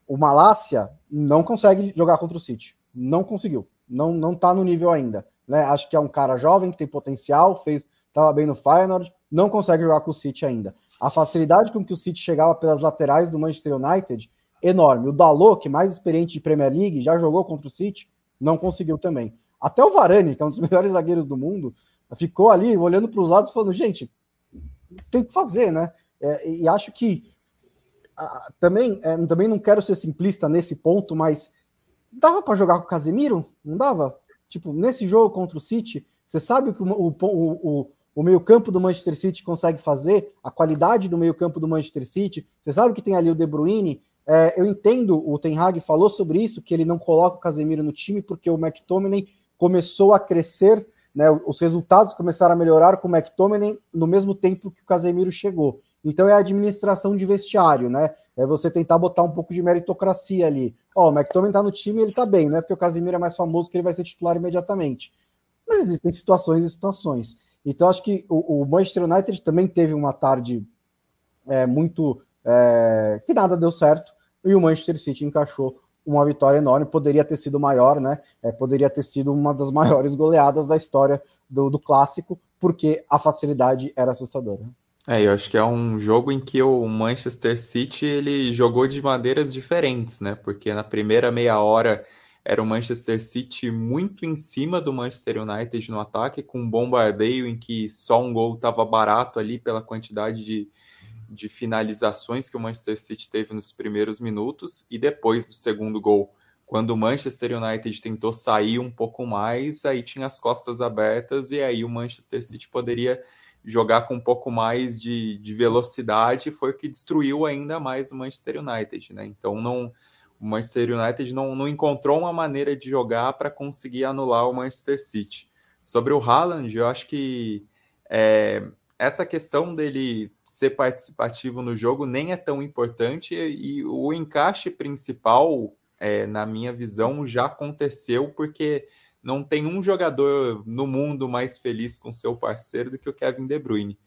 o Malásia não consegue jogar contra o City não conseguiu, não não está no nível ainda. Né? Acho que é um cara jovem que tem potencial, fez estava bem no Feyenoord, não consegue jogar com o City ainda. A facilidade com que o City chegava pelas laterais do Manchester United, enorme. O Dalot, que é mais experiente de Premier League, já jogou contra o City, não conseguiu também. Até o Varane, que é um dos melhores zagueiros do mundo, ficou ali olhando para os lados falando, gente, tem que fazer, né? É, e acho que ah, também, é, também não quero ser simplista nesse ponto, mas dava para jogar com o Casemiro? Não dava? Tipo, nesse jogo contra o City, você sabe que o, o, o, o meio-campo do Manchester City consegue fazer, a qualidade do meio-campo do Manchester City, você sabe que tem ali o De Bruyne. É, eu entendo, o Ten Hag falou sobre isso, que ele não coloca o Casemiro no time porque o McTominay começou a crescer, né, os resultados começaram a melhorar com o McTominay no mesmo tempo que o Casemiro chegou. Então é a administração de vestiário, né? É você tentar botar um pouco de meritocracia ali. Ó, oh, o McTominay tá no time ele tá bem, não é porque o Casimiro é mais famoso que ele vai ser titular imediatamente. Mas existem situações e situações. Então acho que o, o Manchester United também teve uma tarde é, muito. É, que nada deu certo, e o Manchester City encaixou uma vitória enorme, poderia ter sido maior, né? É, poderia ter sido uma das maiores goleadas da história do, do clássico, porque a facilidade era assustadora. É, eu acho que é um jogo em que o Manchester City ele jogou de maneiras diferentes, né? Porque na primeira meia hora era o Manchester City muito em cima do Manchester United no ataque, com um bombardeio em que só um gol estava barato ali pela quantidade de, de finalizações que o Manchester City teve nos primeiros minutos, e depois do segundo gol, quando o Manchester United tentou sair um pouco mais, aí tinha as costas abertas e aí o Manchester City poderia jogar com um pouco mais de, de velocidade foi o que destruiu ainda mais o Manchester United, né? Então não o Manchester United não, não encontrou uma maneira de jogar para conseguir anular o Manchester City. Sobre o Haaland, eu acho que é, essa questão dele ser participativo no jogo nem é tão importante e o encaixe principal, é, na minha visão, já aconteceu porque não tem um jogador no mundo mais feliz com seu parceiro do que o Kevin De Bruyne.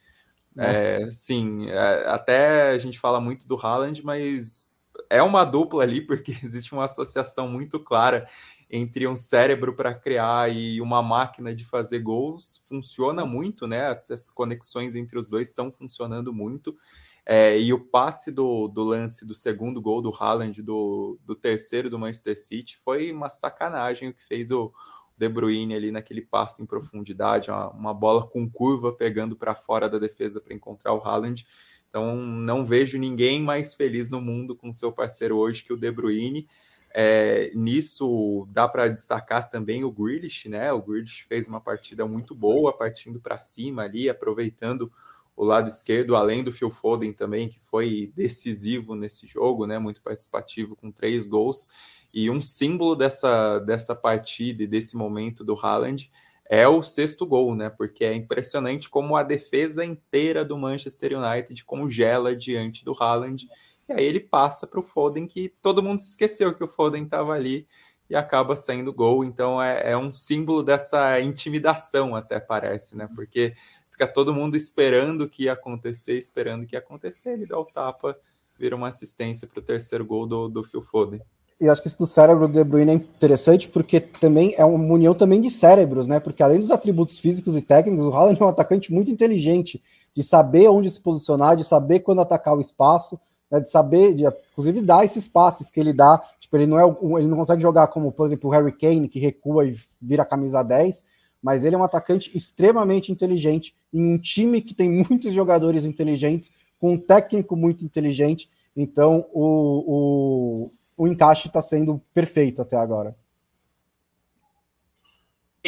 É, é sim, é, até a gente fala muito do Haaland, mas é uma dupla ali, porque existe uma associação muito clara entre um cérebro para criar e uma máquina de fazer gols. Funciona muito, né? Essas conexões entre os dois estão funcionando muito. É, e o passe do, do, lance do segundo gol do Haaland, do, do terceiro do Manchester City, foi uma sacanagem o que fez o, De Bruyne ali naquele passe em profundidade, uma, uma bola com curva pegando para fora da defesa para encontrar o Haaland. Então não vejo ninguém mais feliz no mundo com seu parceiro hoje que o De Bruyne. É, nisso dá para destacar também o Grealish, né? O Grealish fez uma partida muito boa, partindo para cima ali, aproveitando o lado esquerdo, além do Phil Foden também, que foi decisivo nesse jogo, né? Muito participativo com três gols. E um símbolo dessa, dessa partida e desse momento do Haaland é o sexto gol, né? Porque é impressionante como a defesa inteira do Manchester United congela diante do Haaland. E aí ele passa para o Foden, que todo mundo se esqueceu que o Foden estava ali e acaba saindo gol. Então é, é, um símbolo dessa intimidação, até parece, né? Porque fica todo mundo esperando que ia acontecer, esperando que ia acontecer. Ele dá o tapa, vira uma assistência para o terceiro gol do, do Phil Foden eu acho que isso do cérebro do De Bruyne é interessante porque também é uma união também de cérebros, né? Porque além dos atributos físicos e técnicos, o Haaland é um atacante muito inteligente, de saber onde se posicionar, de saber quando atacar o espaço, né? de saber, de inclusive dar esses passes que ele dá. Tipo, ele não é ele não consegue jogar como, por exemplo, o Harry Kane, que recua e vira camisa 10, mas ele é um atacante extremamente inteligente em um time que tem muitos jogadores inteligentes, com um técnico muito inteligente. Então, o, o o encaixe está sendo perfeito até agora.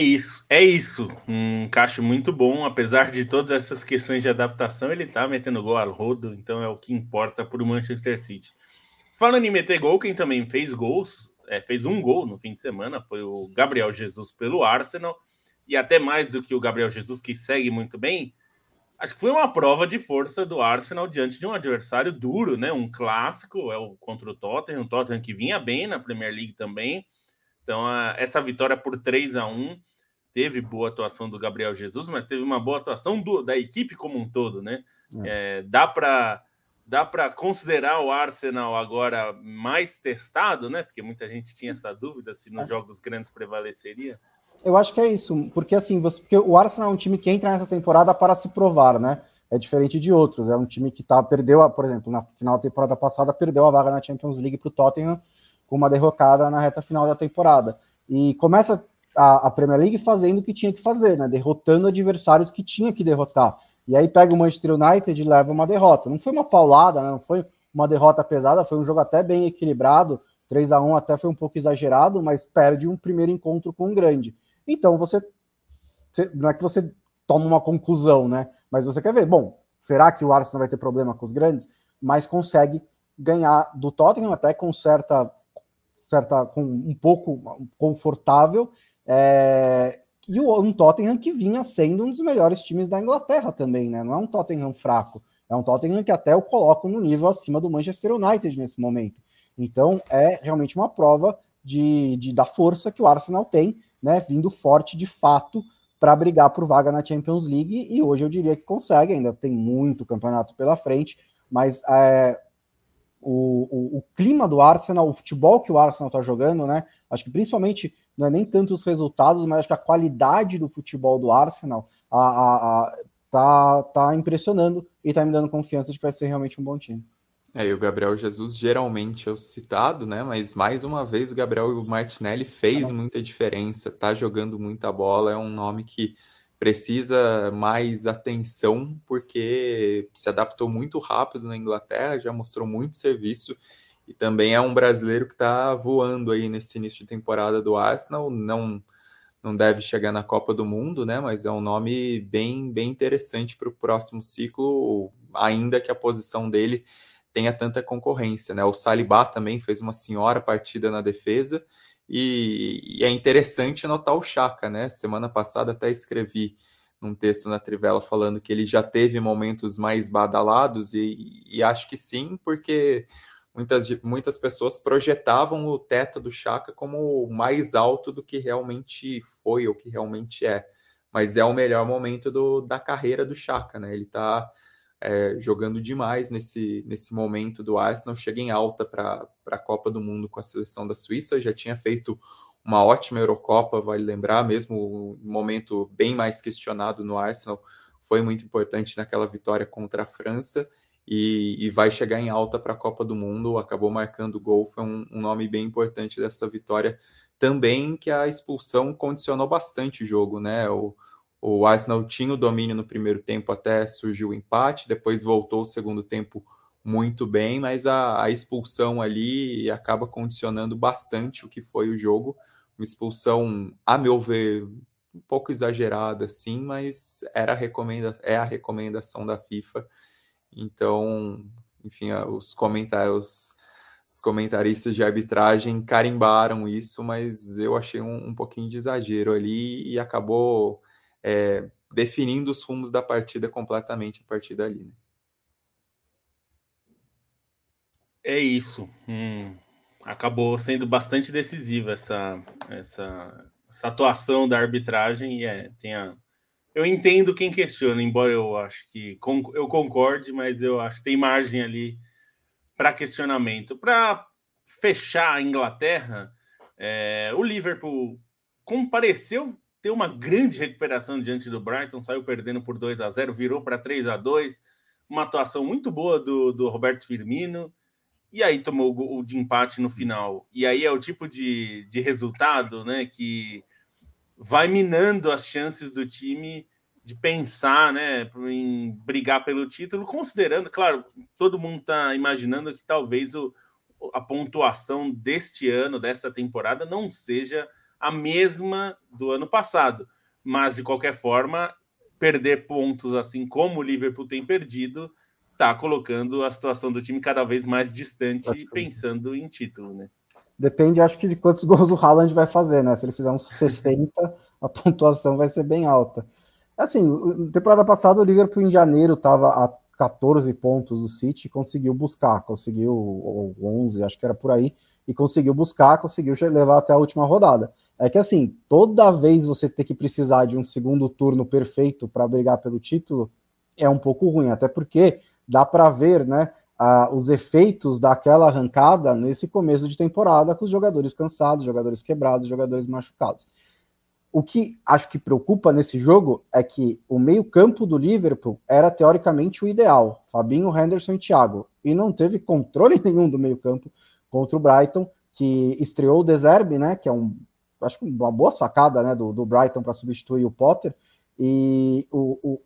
É isso, é isso. Um encaixe muito bom, apesar de todas essas questões de adaptação, ele está metendo gol ao rodo, então é o que importa para o Manchester City. Falando em meter gol, quem também fez gols, é, fez um gol no fim de semana, foi o Gabriel Jesus pelo Arsenal, e até mais do que o Gabriel Jesus, que segue muito bem, acho que foi uma prova de força do Arsenal diante de um adversário duro, né? Um clássico, é o contra o Tottenham, o Tottenham que vinha bem na Premier League também. Então, a, essa vitória por 3 a 1 teve boa atuação do Gabriel Jesus, mas teve uma boa atuação do, da equipe como um todo, né? É. É, dá para dá para considerar o Arsenal agora mais testado, né? Porque muita gente tinha essa dúvida se nos é. jogos grandes prevaleceria. Eu acho que é isso, porque assim, você, porque o Arsenal é um time que entra nessa temporada para se provar, né? É diferente de outros. É um time que tá, perdeu, a, por exemplo, na final da temporada passada, perdeu a vaga na Champions League para o Tottenham com uma derrocada na reta final da temporada. E começa a, a, Premier League fazendo o que tinha que fazer, né? Derrotando adversários que tinha que derrotar. E aí pega o Manchester United e leva uma derrota. Não foi uma paulada, né? não foi uma derrota pesada, foi um jogo até bem equilibrado. 3 a 1 até foi um pouco exagerado, mas perde um primeiro encontro com um grande. Então você, não é que você toma uma conclusão, né? Mas você quer ver, bom, será que o Arsenal vai ter problema com os grandes? Mas consegue ganhar do Tottenham até com certa, certa com um pouco confortável. É, e um Tottenham que vinha sendo um dos melhores times da Inglaterra também, né? Não é um Tottenham fraco, é um Tottenham que até eu coloco no nível acima do Manchester United nesse momento. Então é realmente uma prova de, de da força que o Arsenal tem né, vindo forte de fato para brigar por vaga na Champions League, e hoje eu diria que consegue, ainda tem muito campeonato pela frente, mas é, o, o, o, clima do Arsenal, o futebol que o Arsenal está jogando, né? Acho que principalmente não é nem tanto os resultados, mas acho que a qualidade do futebol do Arsenal a, a, a, tá, tá impressionando e tá me dando confiança de que vai ser realmente um bom time. É, e o Gabriel Jesus geralmente é o citado, né? Mas mais uma vez o Gabriel Martinelli fez ah, muita diferença, tá jogando muita bola, é um nome que precisa mais atenção porque se adaptou muito rápido na Inglaterra, já mostrou muito serviço e também é um brasileiro que está voando aí nesse início de temporada do Arsenal, não não deve chegar na Copa do Mundo, né? Mas é um nome bem bem interessante para o próximo ciclo, ainda que a posição dele tenha tanta concorrência, né? O Salibá também fez uma senhora partida na defesa e, e, é interessante notar o Chaka, né? Semana passada até escrevi um texto na Trivela falando que ele já teve momentos mais badalados e, e acho que sim, porque muitas, muitas pessoas projetavam o teto do Chaka como mais alto do que realmente foi ou que realmente é. Mas é o melhor momento do, da carreira do Chaka, né? Ele está é, jogando demais nesse, nesse momento do Arsenal, chega em alta para a Copa do Mundo com a seleção da Suíça, já tinha feito uma ótima Eurocopa, vale lembrar, mesmo um momento bem mais questionado no Arsenal, foi muito importante naquela vitória contra a França e, e vai chegar em alta para a Copa do Mundo, acabou marcando gol, foi um, um nome bem importante dessa vitória também, que a expulsão condicionou bastante o jogo, né? O, o Arsenal tinha o domínio no primeiro tempo até surgiu o empate, depois voltou o segundo tempo muito bem, mas a, a, expulsão ali acaba condicionando bastante o que foi o jogo. Uma expulsão, a meu ver, um pouco exagerada, sim, mas era recomenda é a recomendação da FIFA. Então, enfim, os comentários, os comentaristas de arbitragem carimbaram isso, mas eu achei um, um pouquinho de exagero ali e acabou é, definindo os rumos da partida completamente a partir dali. Né? É isso. Hum, acabou sendo bastante decisiva essa, essa, essa atuação da arbitragem e é, tem a, eu entendo quem questiona, embora eu acho que eu concorde, mas eu acho que tem margem ali para questionamento. Para fechar a Inglaterra, é, o Liverpool compareceu ter uma grande recuperação diante do Brighton, saiu perdendo por 2 a 0 virou para 3 a 2 uma atuação muito boa do, do Roberto Firmino, e aí tomou o, de empate no final. E aí é o tipo de, de resultado né, que vai minando as chances do time de pensar né, em brigar pelo título, considerando, claro, todo mundo está imaginando que talvez o, a pontuação deste ano, desta temporada, não seja a mesma do ano passado. Mas, de qualquer forma, perder pontos assim como o Liverpool tem perdido, está colocando a situação do time cada vez mais distante, pensando em título, né? Depende, acho que, de quantos gols o Haaland vai fazer, né? Se ele fizer uns 60, a pontuação vai ser bem alta. Assim, temporada passada o Liverpool em janeiro estava a 14 pontos do City, conseguiu buscar, conseguiu ou 11, acho que era por aí, e conseguiu buscar, conseguiu levar até a última rodada. É que assim, toda vez você ter que precisar de um segundo turno perfeito para brigar pelo título é um pouco ruim, até porque dá para ver, né, os efeitos daquela arrancada nesse começo de temporada com os jogadores cansados, jogadores quebrados, jogadores machucados. O que acho que preocupa nesse jogo é que o meio-campo do Liverpool era teoricamente o ideal, Fabinho, Henderson e Thiago, e não teve controle nenhum do meio-campo contra o Brighton, que estreou o Deserbe, né, que é um acho que uma boa sacada né, do, do Brighton para substituir o Potter. E o, o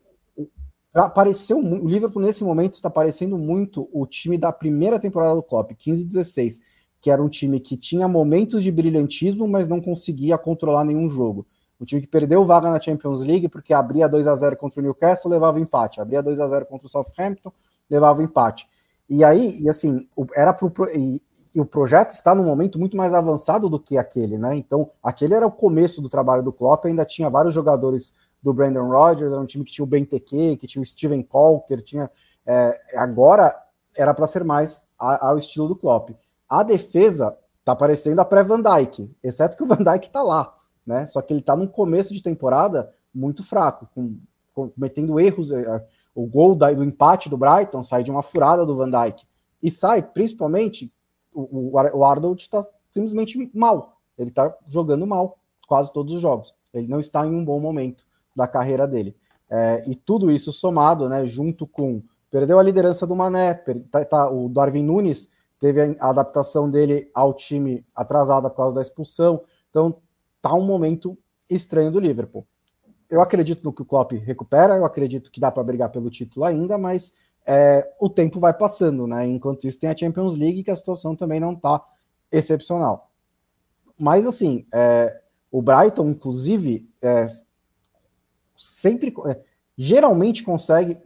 apareceu o Liverpool nesse momento está parecendo muito o time da primeira temporada do Klopp, 15 16, que era um time que tinha momentos de brilhantismo, mas não conseguia controlar nenhum jogo. O time que perdeu vaga na Champions League porque abria 2 a 0 contra o Newcastle, levava empate, abria 2 a 0 contra o Southampton, levava empate. E aí, e assim, era pro, e, e o projeto está num momento muito mais avançado do que aquele, né? Então, aquele era o começo do trabalho do Klopp, ainda tinha vários jogadores do Brandon Rodgers, era um time que tinha o Benteke, que tinha o Steven Colker, tinha é, agora era para ser mais a, ao estilo do Klopp. A defesa tá parecendo a pré-Van Dyke, exceto que o Van Dyke tá lá, né? Só que ele tá num começo de temporada muito fraco, com, cometendo erros. É, o gol da, do empate do Brighton sai de uma furada do Van Dyke e sai principalmente o, o Arnold está simplesmente mal. Ele está jogando mal quase todos os jogos. Ele não está em um bom momento da carreira dele. É, e tudo isso somado, né, junto com perdeu a liderança do Mané, tá, tá, o Darwin Nunes teve a adaptação dele ao time atrasada por causa da expulsão. Então tá um momento estranho do Liverpool. Eu acredito no que o Klopp recupera, eu acredito que dá para brigar pelo título ainda, mas é, o tempo vai passando, né? Enquanto isso, tem a Champions League, que a situação também não está excepcional. Mas, assim, é, o Brighton, inclusive, é, sempre, é, geralmente consegue,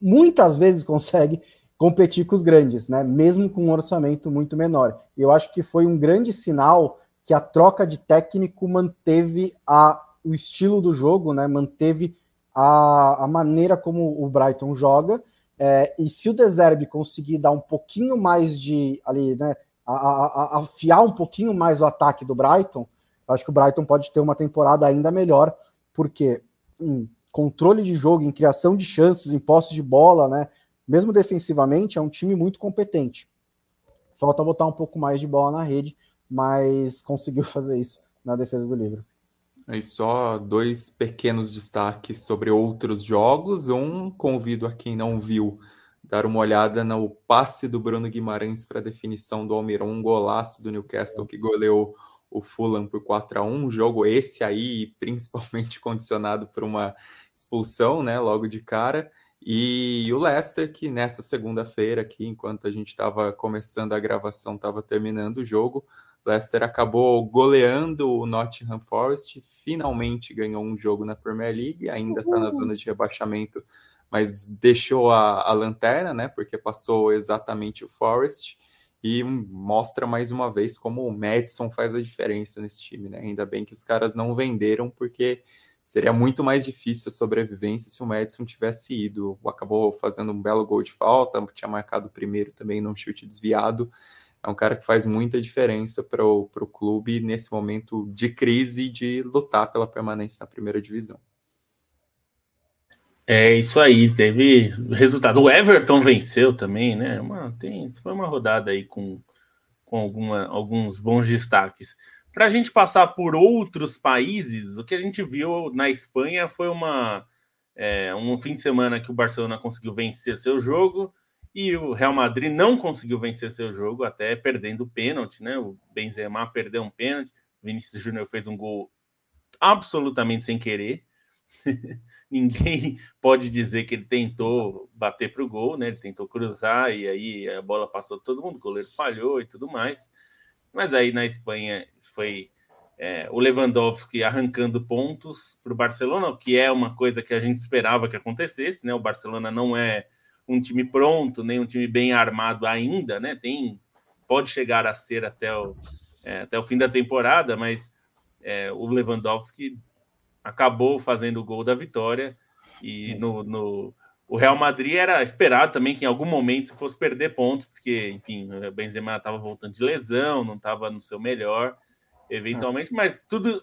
muitas vezes consegue competir com os grandes, né? Mesmo com um orçamento muito menor. Eu acho que foi um grande sinal que a troca de técnico manteve a, o estilo do jogo, né? Manteve a, a maneira como o Brighton joga é, e se o Deserbe conseguir dar um pouquinho mais de ali, né, a, a, afiar um pouquinho mais o ataque do Brighton, acho que o Brighton pode ter uma temporada ainda melhor, porque em controle de jogo, em criação de chances, em posse de bola, né, mesmo defensivamente, é um time muito competente. Falta botar um pouco mais de bola na rede, mas conseguiu fazer isso na defesa do livro. E só dois pequenos destaques sobre outros jogos. Um, convido a quem não viu dar uma olhada no passe do Bruno Guimarães para definição do Almiron, um golaço do Newcastle que goleou o Fulham por 4 a 1 um jogo esse aí, principalmente condicionado por uma expulsão, né, logo de cara. E o Leicester, que nessa segunda-feira, aqui, enquanto a gente estava começando a gravação, estava terminando o jogo, Leicester acabou goleando o Nottingham Forest, finalmente ganhou um jogo na Premier League, ainda está na zona de rebaixamento, mas deixou a, a, lanterna, né? Porque passou exatamente o Forest e mostra mais uma vez como o Madison faz a diferença nesse time, né? Ainda bem que os caras não venderam, porque seria muito mais difícil a sobrevivência se o Madison tivesse ido. Acabou fazendo um belo gol de falta, tinha marcado o primeiro também num chute desviado é um cara que faz muita diferença para o clube nesse momento de crise de lutar pela permanência na primeira divisão. É isso aí, teve resultado. O Everton venceu também, né? Uma, tem, foi uma rodada aí com, com alguma, alguns bons destaques. Para a gente passar por outros países, o que a gente viu na Espanha foi uma, é, um fim de semana que o Barcelona conseguiu vencer seu jogo e o Real Madrid não conseguiu vencer seu jogo, até perdendo o pênalti, né? O Benzema perdeu um pênalti, Vinícius Júnior fez um gol absolutamente sem querer. Ninguém pode dizer que ele tentou bater para o gol, né? Ele tentou cruzar e aí a bola passou todo mundo, o goleiro falhou e tudo mais. Mas aí na Espanha foi é, o Lewandowski arrancando pontos para o Barcelona, que é uma coisa que a gente esperava que acontecesse, né? O Barcelona não é um time pronto, nem um time bem armado ainda, né? Tem pode chegar a ser até o, é, até o fim da temporada, mas é, o Lewandowski acabou fazendo o gol da vitória e no, no, o Real Madrid era esperado também que em algum momento fosse perder pontos, porque enfim, o Benzema estava voltando de lesão, não estava no seu melhor, eventualmente, mas tudo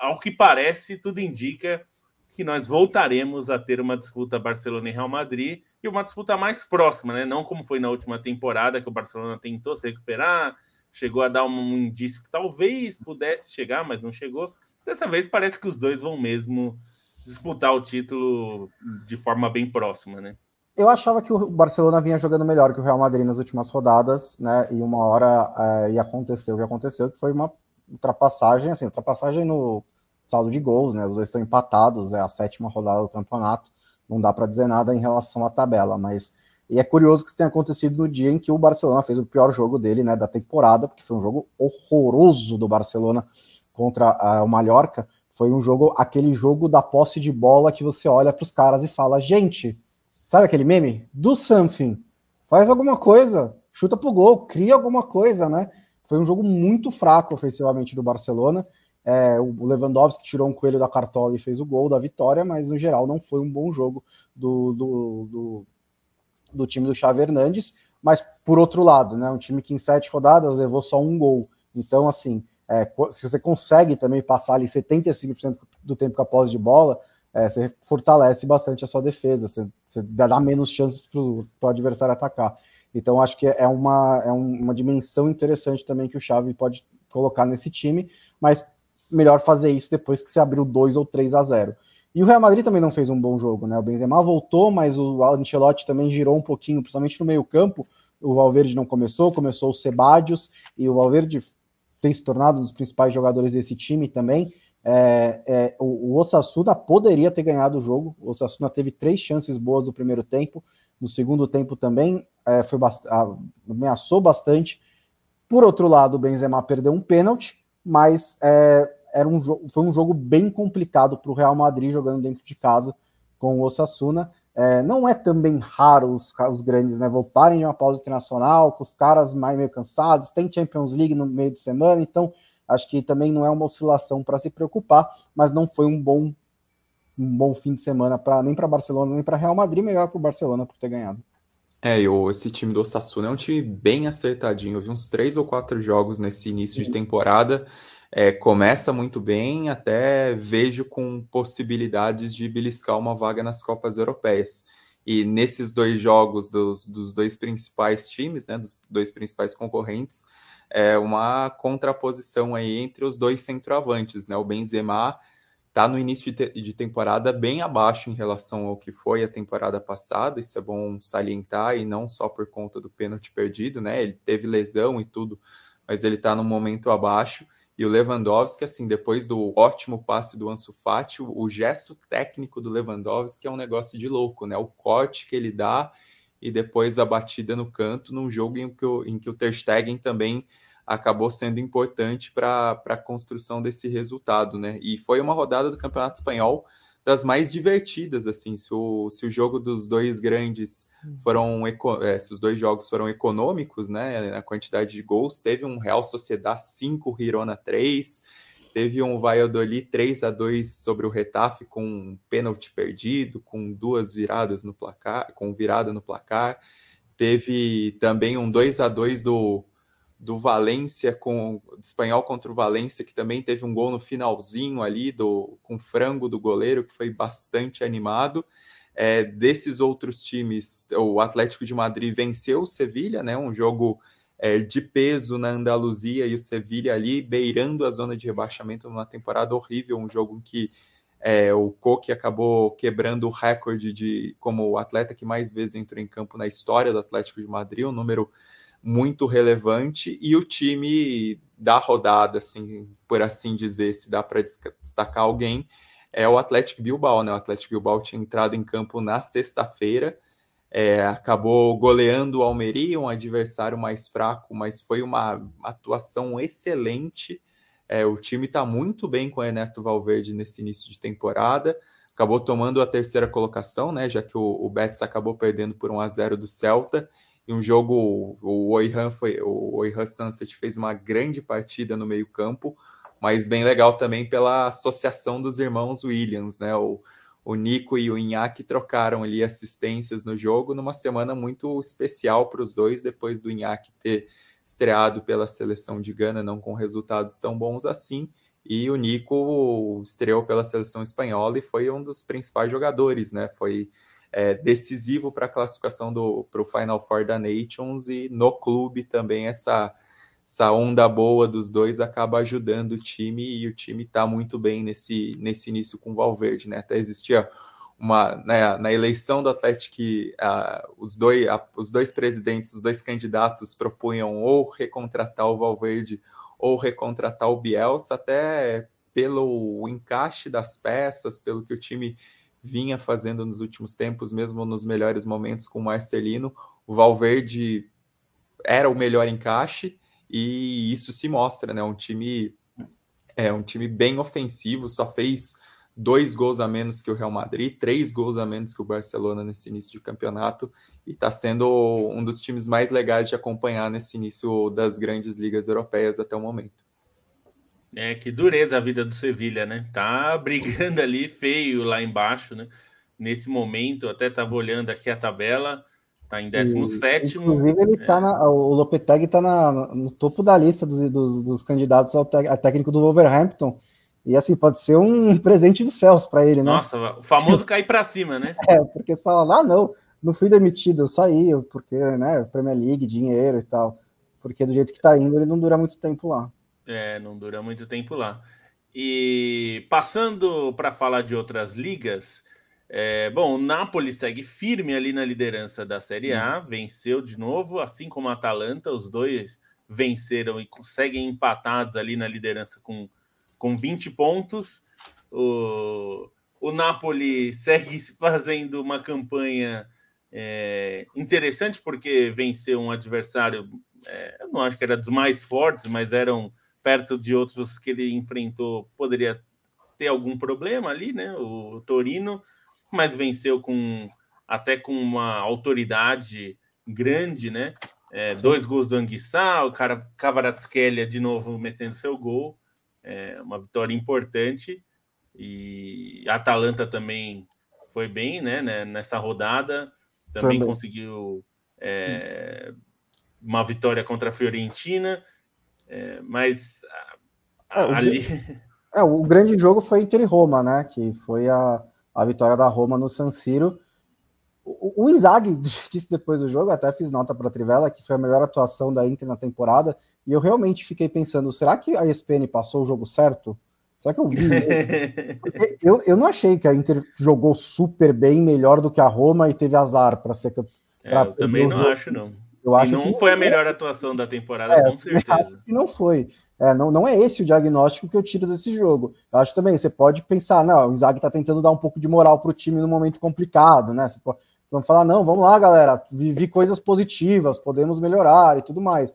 ao que parece, tudo indica que nós voltaremos a ter uma disputa Barcelona e Real Madrid e uma disputa mais próxima, né? Não como foi na última temporada, que o Barcelona tentou se recuperar, chegou a dar um indício que talvez pudesse chegar, mas não chegou. Dessa vez parece que os dois vão mesmo disputar o título de forma bem próxima, né? Eu achava que o Barcelona vinha jogando melhor que o Real Madrid nas últimas rodadas, né? E uma hora é, ia acontecer o que aconteceu, que foi uma ultrapassagem, assim, ultrapassagem no saldo de gols, né? Os dois estão empatados, é a sétima rodada do campeonato não dá para dizer nada em relação à tabela, mas e é curioso que isso tenha acontecido no dia em que o Barcelona fez o pior jogo dele, né, da temporada, porque foi um jogo horroroso do Barcelona contra o Mallorca. Foi um jogo, aquele jogo da posse de bola que você olha para os caras e fala: gente, sabe aquele meme? Do something, faz alguma coisa, chuta pro gol, cria alguma coisa, né? Foi um jogo muito fraco ofensivamente do Barcelona. É, o Lewandowski tirou um coelho da cartola e fez o gol da vitória, mas no geral não foi um bom jogo do, do, do, do time do Xavi Hernandes. Mas por outro lado, né, um time que em sete rodadas levou só um gol. Então, assim, é, se você consegue também passar ali 75% do tempo com a posse de bola, é, você fortalece bastante a sua defesa, você, você dá menos chances para o adversário atacar. Então, acho que é uma, é uma dimensão interessante também que o Xavi pode colocar nesse time, mas melhor fazer isso depois que você abriu 2 ou 3 a 0. E o Real Madrid também não fez um bom jogo, né? O Benzema voltou, mas o Ancelotti também girou um pouquinho, principalmente no meio-campo. O Valverde não começou, começou o Sebadios, e o Valverde tem se tornado um dos principais jogadores desse time também. É, é, o, o Osasuna poderia ter ganhado o jogo. O Osasuna teve três chances boas no primeiro tempo. No segundo tempo também é, foi bast ameaçou bastante. Por outro lado, o Benzema perdeu um pênalti, mas é, era um foi um jogo bem complicado para o Real Madrid jogando dentro de casa com o Osasuna. É, não é também raro os, os, grandes né, voltarem de uma pausa internacional, com os caras mais meio cansados, tem Champions League no meio de semana, então acho que também não é uma oscilação para se preocupar, mas não foi um bom um bom fim de semana para nem para Barcelona nem para Real Madrid, melhor para o Barcelona por ter ganhado. É, eu, esse time do Osasuna é um time bem acertadinho. Eu vi uns três ou quatro jogos nesse início de temporada é, começa muito bem, até vejo com possibilidades de beliscar uma vaga nas Copas Europeias. E nesses dois jogos dos, dos dois principais times, né, dos dois principais concorrentes, é uma contraposição aí entre os dois centroavantes, né? O Benzema está no início de, te de, temporada bem abaixo em relação ao que foi a temporada passada, isso é bom salientar, e não só por conta do pênalti perdido, né? Ele teve lesão e tudo, mas ele está no momento abaixo. E o Lewandowski, assim, depois do ótimo passe do Ansu Fati, o, o, gesto técnico do Lewandowski é um negócio de louco, né? O corte que ele dá e depois a batida no canto num jogo em que o, em que o Ter Stegen também acabou sendo importante para a construção desse resultado, né? E foi uma rodada do Campeonato Espanhol das mais divertidas, assim, se o, se o jogo dos dois grandes hum. foram, é, se os dois jogos foram econômicos, né, na quantidade de gols, teve um Real Sociedad 5, Girona 3, teve um Valladolid 3 a 2 sobre o Retafe com um pênalti perdido, com duas viradas no placar, com virada no placar, teve também um 2 a 2 do do Valência com do espanhol contra o Valência, que também teve um gol no finalzinho ali do com frango do goleiro, que foi bastante animado. É, desses outros times, o Atlético de Madrid venceu o Sevilha, né? Um jogo é, de peso na Andaluzia e o Sevilha ali beirando a zona de rebaixamento numa temporada horrível, um jogo em que é, o Koke acabou quebrando o recorde de como o atleta que mais vezes entrou em campo na história do Atlético de Madrid, um número muito relevante e o time da rodada, assim, por assim dizer, se dá para destacar alguém, é o Atlético Bilbao, né? O Atlético Bilbao tinha entrado em campo na sexta-feira, é, acabou goleando o Almeria, um adversário mais fraco, mas foi uma atuação excelente. É, o time está muito bem com o Ernesto Valverde nesse início de temporada. Acabou tomando a terceira colocação, né? Já que o, o Betis acabou perdendo por 1 a 0 do Celta em um jogo, o Oihan foi, o Oihan Sunset fez uma grande partida no meio-campo, mas bem legal também pela associação dos irmãos Williams, né? O, o Nico e o Inhaque trocaram ali assistências no jogo numa semana muito especial para os dois, depois do Inhaque ter estreado pela seleção de Gana, não com resultados tão bons assim, e o Nico estreou pela seleção espanhola e foi um dos principais jogadores, né? Foi é, decisivo para a classificação para o Final Four da Nations e no clube também essa, essa onda boa dos dois acaba ajudando o time e o time está muito bem nesse, nesse início com o Valverde, né? Até existia uma né, na eleição do Atlético os, dois, os dois presidentes, os dois candidatos propunham ou recontratar o Valverde ou recontratar o Bielsa, até pelo encaixe das peças, pelo que o time vinha fazendo nos últimos tempos, mesmo nos melhores momentos com o Marcelino. O Valverde era o melhor encaixe e isso se mostra, né? Um time é um time bem ofensivo, só fez dois gols a menos que o Real Madrid, três gols a menos que o Barcelona nesse início de campeonato e está sendo um dos times mais legais de acompanhar nesse início das grandes ligas europeias até o momento. É, que dureza a vida do Sevilha, né? Tá brigando ali feio lá embaixo, né? Nesse momento, até tava olhando aqui a tabela, tá em 17. Inclusive, ele é. tá na, o Lopetegui tá na, no topo da lista dos, dos, dos candidatos ao a técnico do Wolverhampton. E assim, pode ser um presente dos céus para ele, né? Nossa, o famoso cair para cima, né? É, porque você fala, ah, não, não fui demitido, eu saí, porque, né, Premier League, dinheiro e tal. Porque do jeito que tá indo, ele não dura muito tempo lá. É, não dura muito tempo lá. E passando para falar de outras ligas, é, bom, o Napoli segue firme ali na liderança da Série A, uhum. venceu de novo, assim como a Atalanta, os dois venceram e conseguem empatados ali na liderança com, com 20 pontos. O, o Napoli segue fazendo uma campanha é, interessante porque venceu um adversário, é, eu não acho que era dos mais fortes, mas eram perto de outros que ele enfrentou, poderia ter algum problema ali, né? O Torino, mas venceu com até com uma autoridade grande, né? É, dois gols do Anguissa, o cara Kvaratskhelia de novo metendo seu gol, é, uma vitória importante. E a Atalanta também foi bem, né? né nessa rodada, também, também. conseguiu é, uma vitória contra a Fiorentina. É, mas é, ali. O, é, o grande jogo foi Inter e Roma, né? Que foi a, a vitória da Roma no San Siro. O, o Inzaghi disse depois do jogo, até fiz nota para a Trivela, que foi a melhor atuação da Inter na temporada, e eu realmente fiquei pensando, será que a ESPN passou o jogo certo? Será que eu vi? eu, eu não achei que a Inter jogou super bem, melhor do que a Roma e teve azar para ser é, eu também não acho, não. Eu acho e não que foi a melhor atuação da temporada, é, com certeza. que não foi. É, não, não é esse o diagnóstico que eu tiro desse jogo. Eu acho também, você pode pensar, não, o Inzaghi está tentando dar um pouco de moral para o time no momento complicado, né? Você pode, vamos falar, não, vamos lá, galera, vivi coisas positivas, podemos melhorar e tudo mais.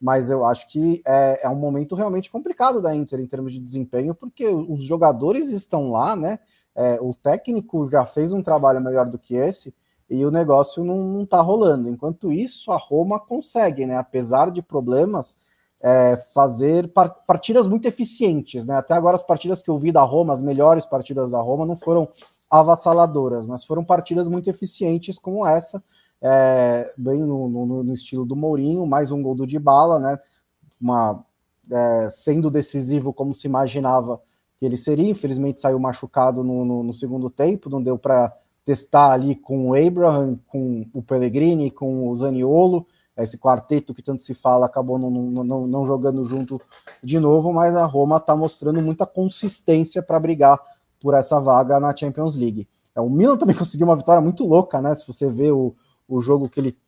Mas eu acho que é, é um momento realmente complicado da Inter em termos de desempenho, porque os jogadores estão lá, né? É, o técnico já fez um trabalho melhor do que esse e o negócio não, não tá rolando. Enquanto isso, a Roma consegue, né? Apesar de problemas, é, fazer partidas muito eficientes, né? Até agora as partidas que eu vi da Roma, as melhores partidas da Roma, não foram avassaladoras, mas foram partidas muito eficientes como essa, é, bem no, no, no, estilo do Mourinho, mais um gol do Dybala, né? Uma, é, sendo decisivo como se imaginava que ele seria, infelizmente saiu machucado no, no segundo tempo, não deu para testar ali com o Abraham, com o Pellegrini, com o Zaniolo, esse quarteto que tanto se fala acabou não, não, não jogando junto de novo, mas a Roma está mostrando muita consistência para brigar por essa vaga na Champions League. É, o Milan também conseguiu uma vitória muito louca, né? Se você vê o, o jogo que ele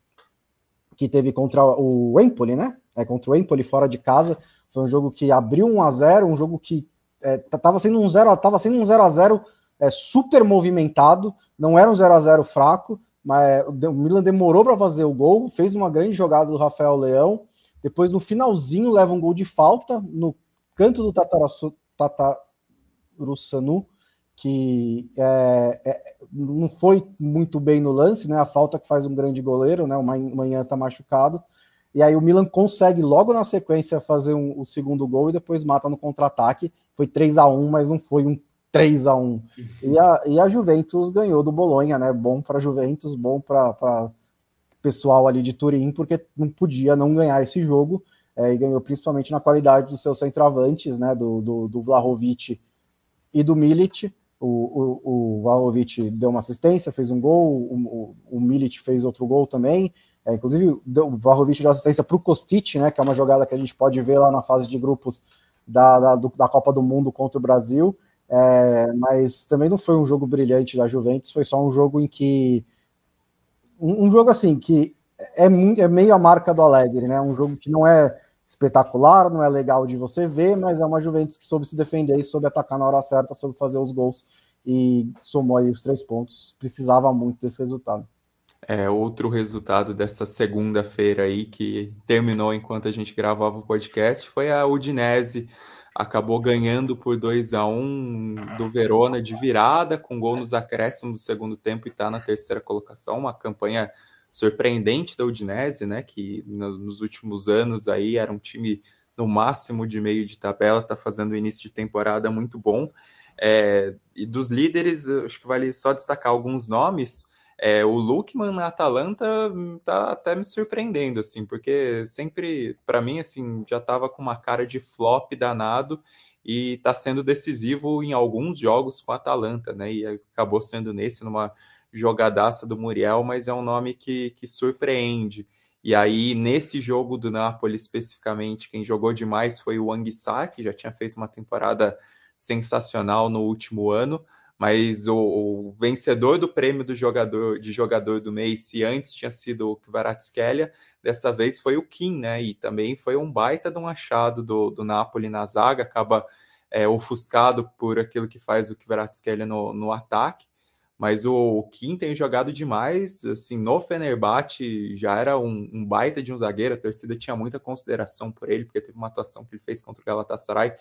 que teve contra o Empoli, né? É, contra o Empoli fora de casa, foi um jogo que abriu 1 a 0, um jogo que estava é, sendo um 0, tava sendo um 0 a 0 é, super movimentado, não era um 0 a 0 fraco, mas o Milan demorou para fazer o gol, fez uma grande jogada do Rafael Leão, depois no finalzinho leva um gol de falta no canto do Tatarussanu, que é, é, não foi muito bem no lance, né? A falta que faz um grande goleiro, né? O Manhã está machucado. E aí o Milan consegue logo na sequência fazer um, o segundo gol e depois mata no contra-ataque. Foi 3 a 1 mas não foi um 3 a 1 e a, e a Juventus ganhou do Bolonha, né? Bom para Juventus, bom para pessoal ali de Turim, porque não podia não ganhar esse jogo. É, e ganhou principalmente na qualidade dos seus centroavantes, né? Do, do, do Vlahovic e do Milic. O, o, o Vlahovic deu uma assistência, fez um gol, o, o, o Milic fez outro gol também. É, inclusive, deu, o Vlahovic deu assistência para o Kostic, né? Que é uma jogada que a gente pode ver lá na fase de grupos da, da, do, da Copa do Mundo contra o Brasil. É, mas também não foi um jogo brilhante da Juventus, foi só um jogo em que. Um, um jogo assim, que é, muito, é meio a marca do Alegre, né? Um jogo que não é espetacular, não é legal de você ver, mas é uma Juventus que soube se defender e soube atacar na hora certa, soube fazer os gols e somou aí os três pontos. Precisava muito desse resultado. É, outro resultado dessa segunda-feira aí que terminou enquanto a gente gravava o podcast foi a Udinese acabou ganhando por 2 a 1 do Verona de virada, com gol nos acréscimos do segundo tempo e está na terceira colocação, uma campanha surpreendente da Udinese, né, que nos últimos anos aí era um time no máximo de meio de tabela, está fazendo o início de temporada muito bom. É, e dos líderes, acho que vale só destacar alguns nomes. É, o Lukman na Atalanta tá até me surpreendendo, assim, porque sempre, para mim, assim, já tava com uma cara de flop danado e tá sendo decisivo em alguns jogos com a Atalanta, né? E acabou sendo nesse, numa jogadaça do Muriel, mas é um nome que, que surpreende. E aí, nesse jogo do Napoli especificamente, quem jogou demais foi o Anguissa, que já tinha feito uma temporada sensacional no último ano mas o, o, vencedor do prêmio do jogador de jogador do mês, se antes tinha sido o Kvaratskhelia, dessa vez foi o Kim, né? E também foi um baita de um achado do, do Napoli na zaga, acaba é, ofuscado por aquilo que faz o Kvaratskhelia no, no ataque. Mas o, o Kim tem jogado demais, assim, no Fenerbahçe já era um, um, baita de um zagueiro, a torcida tinha muita consideração por ele, porque teve uma atuação que ele fez contra o Galatasaray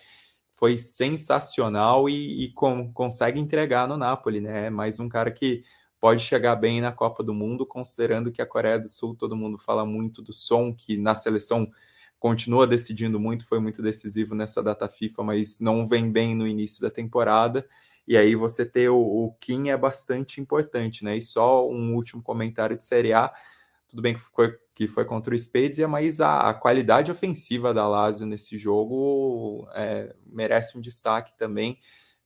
foi sensacional e, e com, consegue entregar no Napoli, né? É mais um cara que pode chegar bem na Copa do Mundo, considerando que a Coreia do Sul, todo mundo fala muito do som, que na seleção continua decidindo muito, foi muito decisivo nessa data FIFA, mas não vem bem no início da temporada. E aí você ter o, o Kim é bastante importante, né? E só um último comentário de Série A tudo bem que foi, que foi contra o Spezia, mas a, a qualidade ofensiva da Lazio nesse jogo é, merece um destaque também.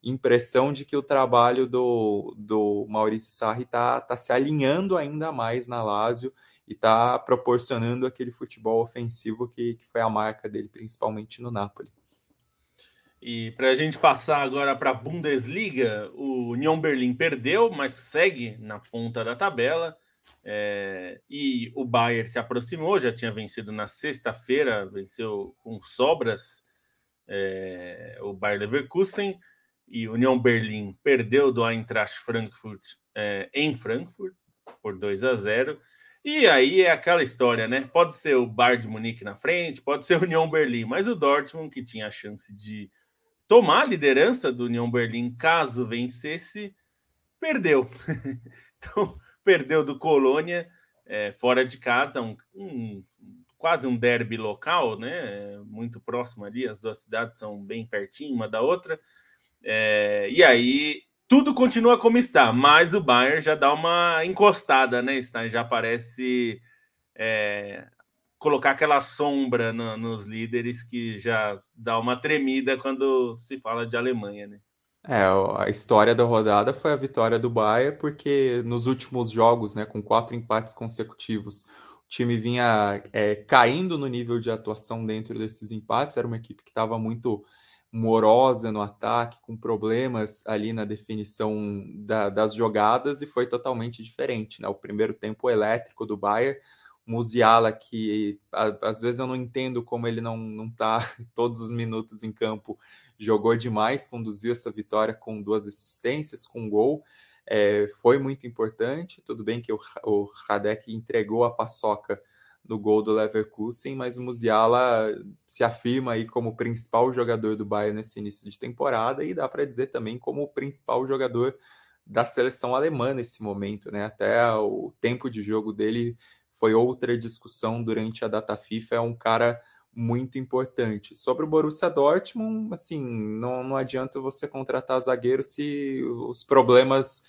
impressão de que o trabalho do, do Maurício Sarri está tá se alinhando ainda mais na Lazio e está proporcionando aquele futebol ofensivo que, que foi a marca dele, principalmente no Napoli. E para a gente passar agora para a Bundesliga, o Union Berlim perdeu, mas segue na ponta da tabela. É, e o Bayern se aproximou, já tinha vencido na sexta-feira, venceu com sobras é, o Bayer Leverkusen e o Union Berlim perdeu do Eintracht Frankfurt é, em Frankfurt por 2 a 0. E aí é aquela história, né? Pode ser o Bayern de Munique na frente, pode ser o Union Berlim, mas o Dortmund que tinha a chance de tomar a liderança do Union Berlim caso vencesse, perdeu. então, perdeu do Colônia é, fora de casa, um, um, quase um derby local, né? Muito próximo ali, as duas cidades são bem pertinho uma da outra. É, e aí tudo continua como está, mas o Bayern já dá uma encostada, né? Está, já parece é, colocar aquela sombra no, nos líderes que já dá uma tremida quando se fala de Alemanha, né? É, a história da rodada foi a vitória do Bayern, porque nos últimos jogos, né, com quatro empates consecutivos, o time vinha é, caindo no nível de atuação dentro desses empates. Era uma equipe que estava muito morosa no ataque, com problemas ali na definição da, das jogadas, e foi totalmente diferente. Né? O primeiro tempo elétrico do Bayern Musiala, que a, às vezes eu não entendo como ele não, não tá todos os minutos em campo, jogou demais, conduziu essa vitória com duas assistências, com um gol. É, foi muito importante. Tudo bem que o, o Radek entregou a paçoca no gol do Leverkusen, mas o Musiala se afirma aí como principal jogador do Bayern nesse início de temporada e dá para dizer também como o principal jogador da seleção alemã nesse momento, né? Até o tempo de jogo dele foi outra discussão durante a data FIFA, é um cara muito importante. Sobre o Borussia Dortmund, assim, não, não adianta você contratar zagueiro se os problemas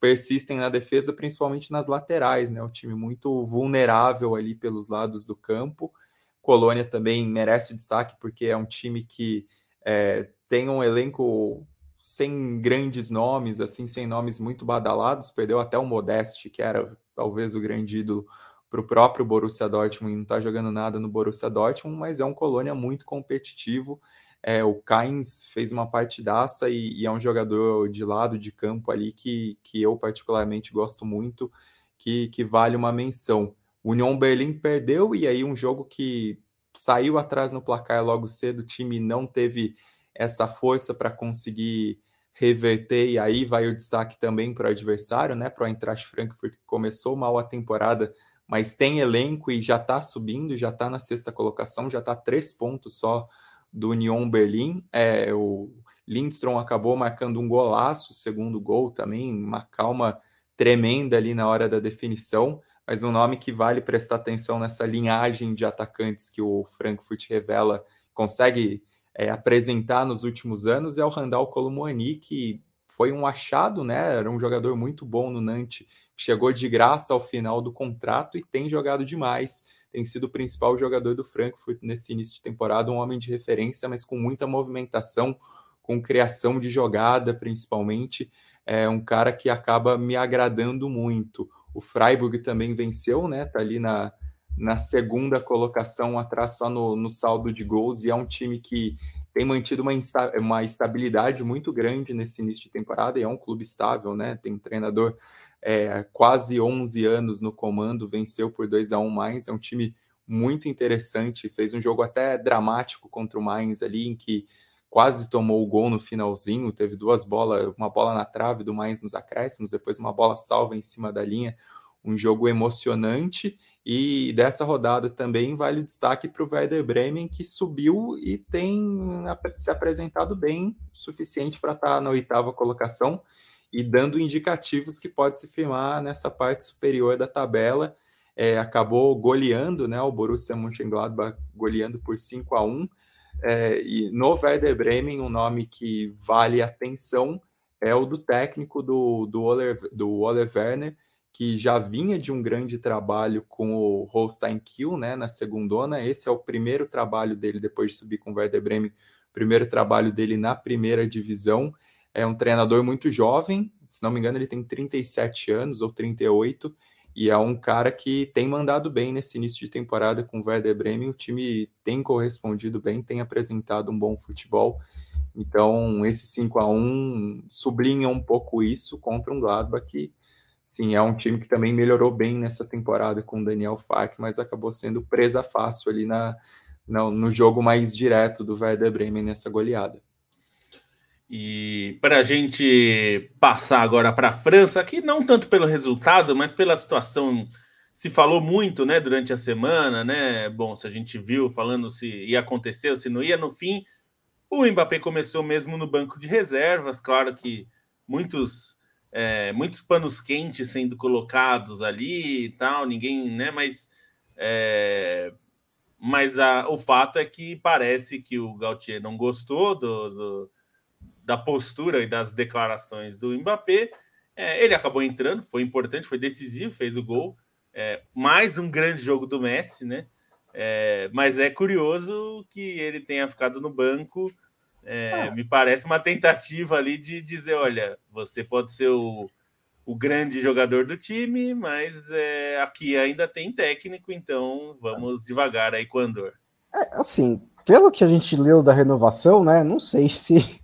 persistem na defesa, principalmente nas laterais, né? O time muito vulnerável ali pelos lados do campo. Colônia também merece destaque porque é um time que é, tem um elenco sem grandes nomes, assim, sem nomes muito badalados. Perdeu até o Modeste, que era talvez o grande ídolo para o próprio Borussia Dortmund, não está jogando nada no Borussia Dortmund, mas é um Colônia muito competitivo. É, o Kainz fez uma partidaça e, e, é um jogador de lado de campo ali que, que eu particularmente gosto muito, que, que vale uma menção. O Union Berlin perdeu e aí um jogo que saiu atrás no placar logo cedo, o time não teve essa força para conseguir reverter, e aí vai o destaque também para o adversário, né? Para o Eintracht Frankfurt, que começou mal a temporada, mas tem elenco e já está subindo, já está na sexta colocação, já está três pontos só do Union Berlim. É, o Lindstrom acabou marcando um golaço, segundo gol também, uma calma tremenda ali na hora da definição, mas um nome que vale prestar atenção nessa linhagem de atacantes que o Frankfurt revela, consegue é, apresentar nos últimos anos é o Randall Colomwani, que foi um achado, né? Era um jogador muito bom no Nantes chegou de graça ao final do contrato e tem jogado demais. Tem sido o principal jogador do Frankfurt nesse início de temporada, um homem de referência, mas com muita movimentação, com criação de jogada, principalmente. É um cara que acaba me agradando muito. O Freiburg também venceu, né? Tá ali na, na segunda colocação, atrás só no, no saldo de gols, e é um time que tem mantido uma, insta uma estabilidade muito grande nesse início de temporada, e é um clube estável, né? Tem um treinador é, quase 11 anos no comando, venceu por 2 a 1 mais. É um time muito interessante, fez um jogo até dramático contra o Mainz ali, em que quase tomou o gol no finalzinho, teve duas bolas, uma bola na trave do Mainz nos acréscimos, depois uma bola salva em cima da linha, um jogo emocionante, e dessa rodada também vale o destaque para o Werder Bremen, que subiu e tem se apresentado bem, suficiente para estar tá na oitava colocação, e dando indicativos que pode se firmar nessa parte superior da tabela. É, acabou goleando né, o Borussia Mönchengladbach, goleando por 5 a 1 é, e no Werder Bremen, um nome que vale atenção é o do técnico do, do, Oler, do Ole Werner, que já vinha de um grande trabalho com o Holstein Kiel né, na segundona. Esse é o primeiro trabalho dele depois de subir com o Werder Bremen, primeiro trabalho dele na primeira divisão é um treinador muito jovem, se não me engano, ele tem 37 anos ou 38, e é um cara que tem mandado bem nesse início de temporada com o Werder Bremen. O time tem correspondido bem, tem apresentado um bom futebol. Então, esse 5 a 1 sublinha um pouco isso contra um Gladbach que, sim, é um time que também melhorou bem nessa temporada com o Daniel Fak, mas acabou sendo presa fácil ali na, no, no jogo mais direto do Werder Bremen nessa goleada. E para a gente passar agora para a França, aqui não tanto pelo resultado, mas pela situação. Se falou muito né, durante a semana, né? Bom, se a gente viu falando se ia acontecer se não ia, no fim, o Mbappé começou mesmo no banco de reservas. Claro que muitos, é, muitos panos quentes sendo colocados ali e tal, ninguém, né? Mas, é, mas a, o fato é que parece que o Gautier não gostou do, do da postura e das declarações do Mbappé. É, ele acabou entrando, foi importante, foi decisivo, fez o gol. É, mais um grande jogo do Messi, né? É, mas é curioso que ele tenha ficado no banco. É, me parece uma tentativa ali de dizer: olha, você pode ser o, o grande jogador do time, mas é, aqui ainda tem técnico, então vamos devagar aí com o Andor. É, assim, pelo que a gente leu da renovação, né? Não sei se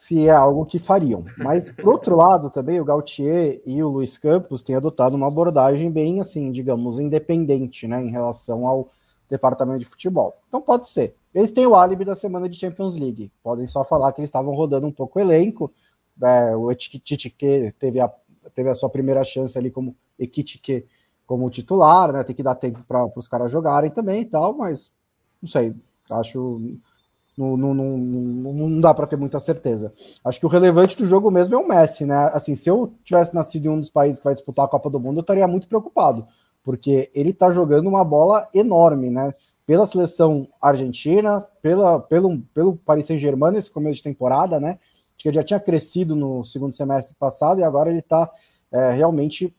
se é algo que fariam. Mas, por outro lado, também o Gautier e o Luiz Campos têm adotado uma abordagem bem, assim, digamos, independente, né, em relação ao departamento de futebol. Então, pode ser. Eles têm o álibi da semana de Champions League. Podem só falar que eles estavam rodando um pouco o elenco. É, o Ekitike teve a, teve a sua primeira chance ali como Ekitike como titular, né? Tem que dar tempo para os caras jogarem também e tal, mas não sei. Acho não, não, não, não dá para ter muita certeza. Acho que o relevante do jogo mesmo é o Messi, né? Assim, se eu tivesse nascido em um dos países que vai disputar a Copa do Mundo, eu estaria muito preocupado, porque ele está jogando uma bola enorme, né? Pela seleção argentina, pela, pelo, pelo Paris Saint-Germain nesse começo de temporada, né? Acho que ele já tinha crescido no segundo semestre passado e agora ele está é, realmente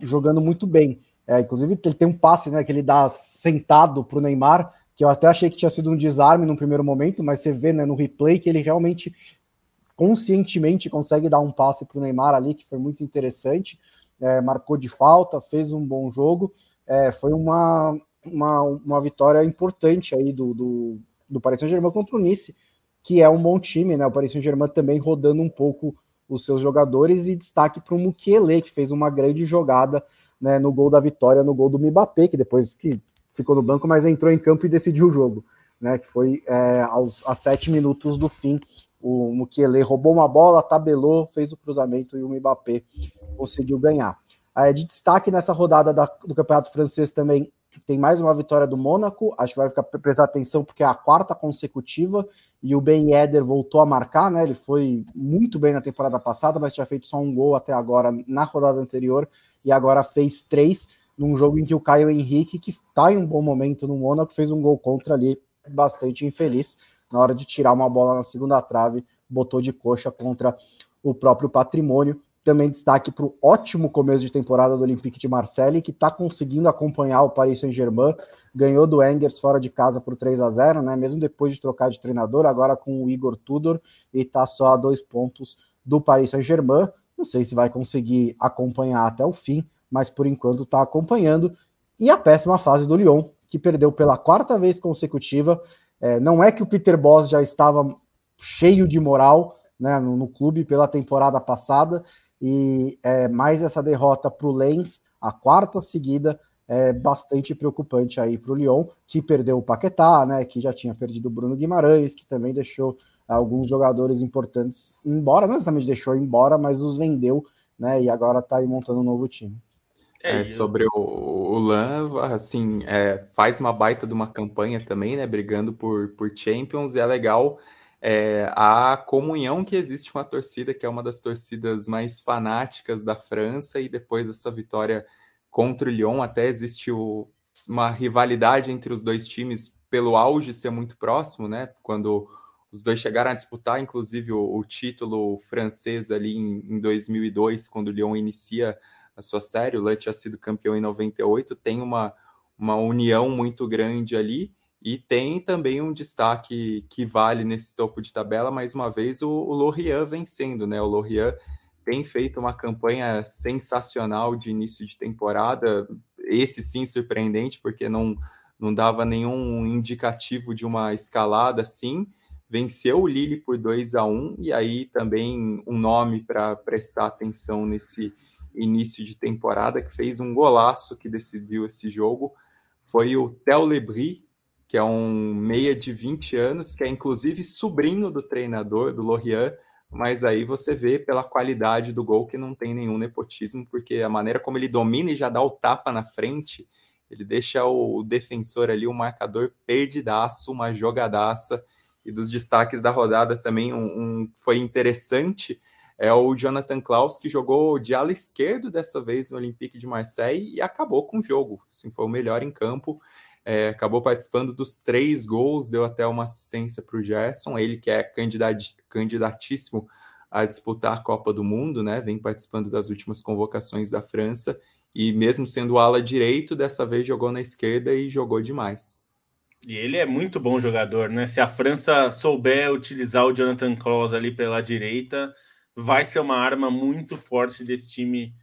jogando muito bem. É, inclusive, ele tem um passe né, que ele dá sentado para o Neymar, que eu até achei que tinha sido um desarme no primeiro momento, mas você vê né, no replay que ele realmente conscientemente consegue dar um passe para o Neymar ali, que foi muito interessante. É, marcou de falta, fez um bom jogo. É, foi uma, uma, uma vitória importante aí do, do, do Paris Saint-Germain contra o Nice, que é um bom time, né? O Paris Saint-Germain também rodando um pouco os seus jogadores e destaque para o Mukiele, que fez uma grande jogada né, no gol da vitória, no gol do Mbappé, que depois que ficou no banco, mas entrou em campo e decidiu o jogo, né? Que foi é, aos a sete minutos do fim. O Mukiele roubou uma bola, tabelou, fez o cruzamento e o Mbappé conseguiu ganhar. É, de destaque nessa rodada da, do Campeonato Francês também tem mais uma vitória do Mônaco. Acho que vai ficar prestar atenção porque é a quarta consecutiva e o Ben Yedder voltou a marcar, né? Ele foi muito bem na temporada passada, mas tinha feito só um gol até agora na rodada anterior e agora fez três num jogo em que o Caio Henrique, que está em um bom momento no Mônaco, fez um gol contra ali, bastante infeliz, na hora de tirar uma bola na segunda trave, botou de coxa contra o próprio patrimônio. Também destaque para o ótimo começo de temporada do Olympique de Marseille, que está conseguindo acompanhar o Paris Saint-Germain, ganhou do Engers fora de casa por 3 a 0 né? Mesmo depois de trocar de treinador, agora com o Igor Tudor, e está só a dois pontos do Paris Saint-Germain. Não sei se vai conseguir acompanhar até o fim, mas por enquanto está acompanhando. E a péssima fase do Lyon, que perdeu pela quarta vez consecutiva. É, não é que o Peter Boss já estava cheio de moral né, no, no clube pela temporada passada, e é, mais essa derrota para o Lens, a quarta seguida, é bastante preocupante aí para o Lyon, que perdeu o Paquetá, né, que já tinha perdido o Bruno Guimarães, que também deixou alguns jogadores importantes embora, não exatamente deixou embora, mas os vendeu, né, e agora está aí montando um novo time. É, é sobre o, o Lan, assim, é, faz uma baita de uma campanha também, né? Brigando por, por Champions, e é legal é, a comunhão que existe com a torcida, que é uma das torcidas mais fanáticas da França, e depois dessa vitória contra o Lyon, até existiu uma rivalidade entre os dois times pelo auge ser muito próximo, né? Quando os dois chegaram a disputar, inclusive, o, o título francês ali em, em 2002, quando o Lyon inicia a sua série. O Lã tinha sido campeão em 98, tem uma, uma união muito grande ali. E tem também um destaque que vale nesse topo de tabela, mais uma vez, o, o vencendo, né? O Lorient tem feito uma campanha sensacional de início de temporada, esse sim surpreendente, porque não, não dava nenhum indicativo de uma escalada assim. Venceu o Lille por 2 a 1 e aí também um nome para prestar atenção nesse início de temporada que fez um golaço que decidiu esse jogo foi o Theo Lebris, que é um meia de 20 anos, que é inclusive sobrinho do treinador, do Lorient, mas aí você vê pela qualidade do gol que não tem nenhum nepotismo, porque a maneira como ele domina e já dá o tapa na frente, ele deixa o defensor ali, o marcador perdidaço, uma jogadaça. E dos destaques da rodada também, um, um foi interessante, é o Jonathan Klaus, que jogou de ala esquerdo dessa vez no Olympique de Marseille e acabou com o jogo. Assim, foi o melhor em campo. É, acabou participando dos três gols, deu até uma assistência para o Gerson, ele que é candidat, candidatíssimo a disputar a Copa do Mundo, né? Vem participando das últimas convocações da França e mesmo sendo ala direito, dessa vez jogou na esquerda e jogou demais. E ele é muito bom jogador, né? Se a França souber utilizar o Jonathan Klaus ali pela direita, vai ser uma arma muito forte desse time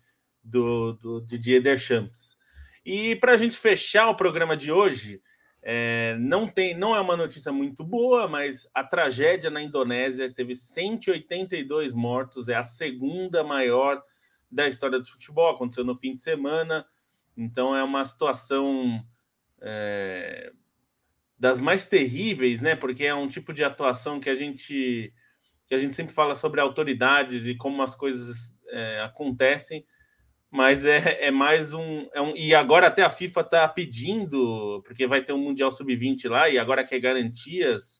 do, do Didier Deschamps. E para a gente fechar o programa de hoje, é, não tem, não é uma notícia muito boa, mas a tragédia na Indonésia teve 182 mortos, é a segunda maior da história do futebol, aconteceu no fim de semana, então é uma situação é, das mais terríveis, né? Porque é um tipo de atuação que a gente que a gente sempre fala sobre autoridades e como as coisas é, acontecem, mas é, é mais um, é um. E agora até a FIFA está pedindo, porque vai ter um Mundial Sub-20 lá, e agora quer garantias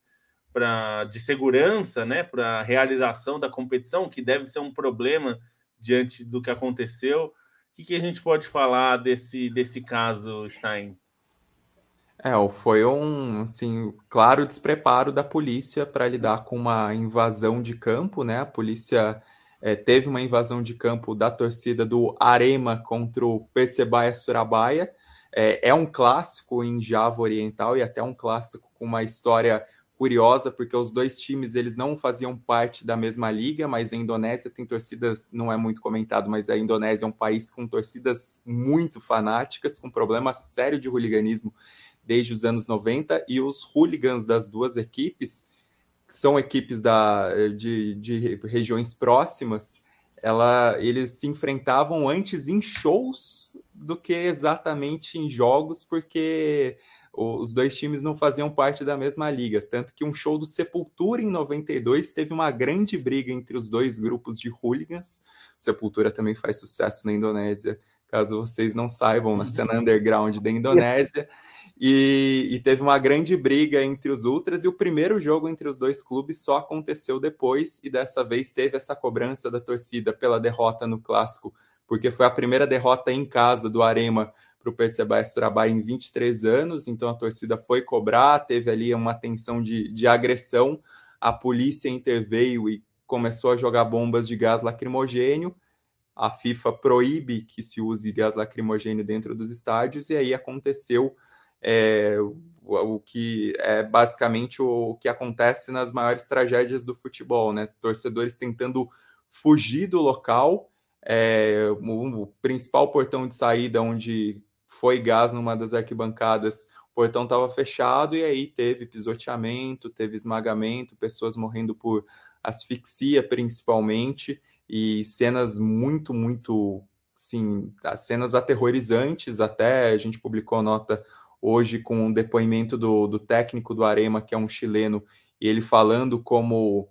pra, de segurança né, para a realização da competição, que deve ser um problema diante do que aconteceu. O que, que a gente pode falar desse, desse caso, Stein? É, foi um, assim, claro despreparo da polícia para lidar com uma invasão de campo, né? A polícia é, teve uma invasão de campo da torcida do Arema contra o Persebaya Surabaya. É, é um clássico em Java Oriental e até um clássico com uma história curiosa, porque os dois times eles não faziam parte da mesma liga, mas a Indonésia tem torcidas, não é muito comentado, mas a Indonésia é um país com torcidas muito fanáticas, com problema sério de hooliganismo desde os anos 90 e os hooligans das duas equipes, são equipes da, de, de regiões próximas, ela, eles se enfrentavam antes em shows do que exatamente em jogos, porque os dois times não faziam parte da mesma liga. Tanto que um show do Sepultura em 92 teve uma grande briga entre os dois grupos de hooligans. Sepultura também faz sucesso na Indonésia, caso vocês não saibam, na cena underground da Indonésia. E, e, teve uma grande briga entre os Ultras, e o primeiro jogo entre os dois clubes só aconteceu depois, e dessa vez teve essa cobrança da torcida pela derrota no clássico, porque foi a primeira derrota em casa do Arema para o Persebaya Surabaya em 23 anos, então a torcida foi cobrar, teve ali uma tensão de, de agressão, a polícia interveio e começou a jogar bombas de gás lacrimogênio, a FIFA proíbe que se use gás lacrimogênio dentro dos estádios, e aí aconteceu é, o, o, que é basicamente o, o, que acontece nas maiores tragédias do futebol, né? Torcedores tentando fugir do local, é, o, o, principal portão de saída onde foi gás numa das arquibancadas, o portão estava fechado e aí teve pisoteamento, teve esmagamento, pessoas morrendo por asfixia principalmente e cenas muito, muito, sim, cenas aterrorizantes até a gente publicou nota hoje com um depoimento do, do técnico do Arema, que é um chileno, e ele falando como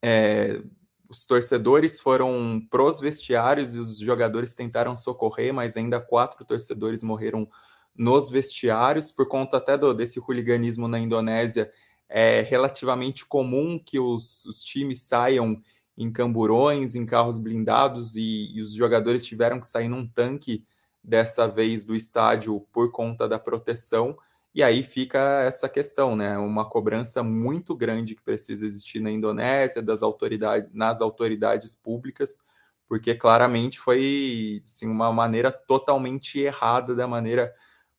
é, os torcedores foram pros vestiários e os jogadores tentaram socorrer, mas ainda quatro torcedores morreram nos vestiários por conta até do, desse hooliganismo na Indonésia. É relativamente comum que os, os times saiam em camburões, em carros blindados e, e os jogadores tiveram que sair num tanque dessa vez do estádio por conta da proteção. E aí fica essa questão, né? Uma cobrança muito grande que precisa existir na Indonésia, das autoridades, nas autoridades públicas, porque claramente foi assim, uma maneira totalmente errada da maneira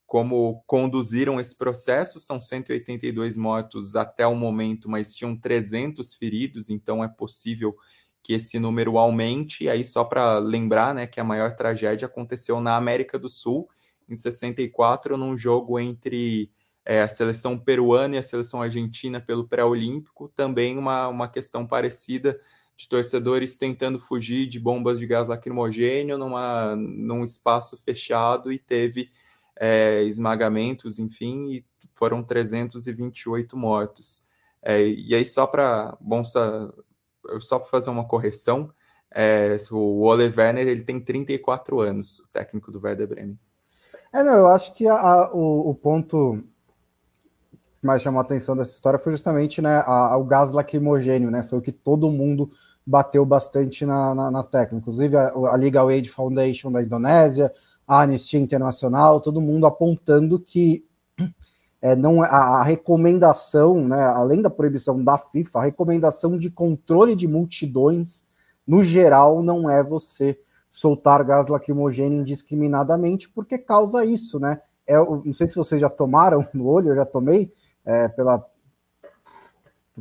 como conduziram esse processo. São 182 mortos até o momento, mas tinham 300 feridos, então é possível que esse número aumente. E aí, só para lembrar né, que a maior tragédia aconteceu na América do Sul, em 64, num jogo entre é, a seleção peruana e a seleção argentina pelo pré-olímpico. Também uma, uma questão parecida de torcedores tentando fugir de bombas de gás lacrimogênio numa, num espaço fechado e teve é, esmagamentos, enfim, e foram 328 mortos. É, e aí, só para só para fazer uma correção, é, o Ole Werner ele tem 34 anos, o técnico do Werder Bremen. É, não, eu acho que a, a, o, o, ponto que mais chamou a atenção dessa história foi justamente né, a, o gás lacrimogênio, né? Foi o que todo mundo bateu bastante na, na, na tecla, inclusive a, a Legal Aid Foundation da Indonésia, a Anistia Internacional, todo mundo apontando que é, não a, a, recomendação, né, além da proibição da FIFA, a recomendação de controle de multidões, no geral, não é você soltar gás lacrimogêneo indiscriminadamente, porque causa isso, né? É, não sei se vocês já tomaram no olho, eu já tomei é, pela,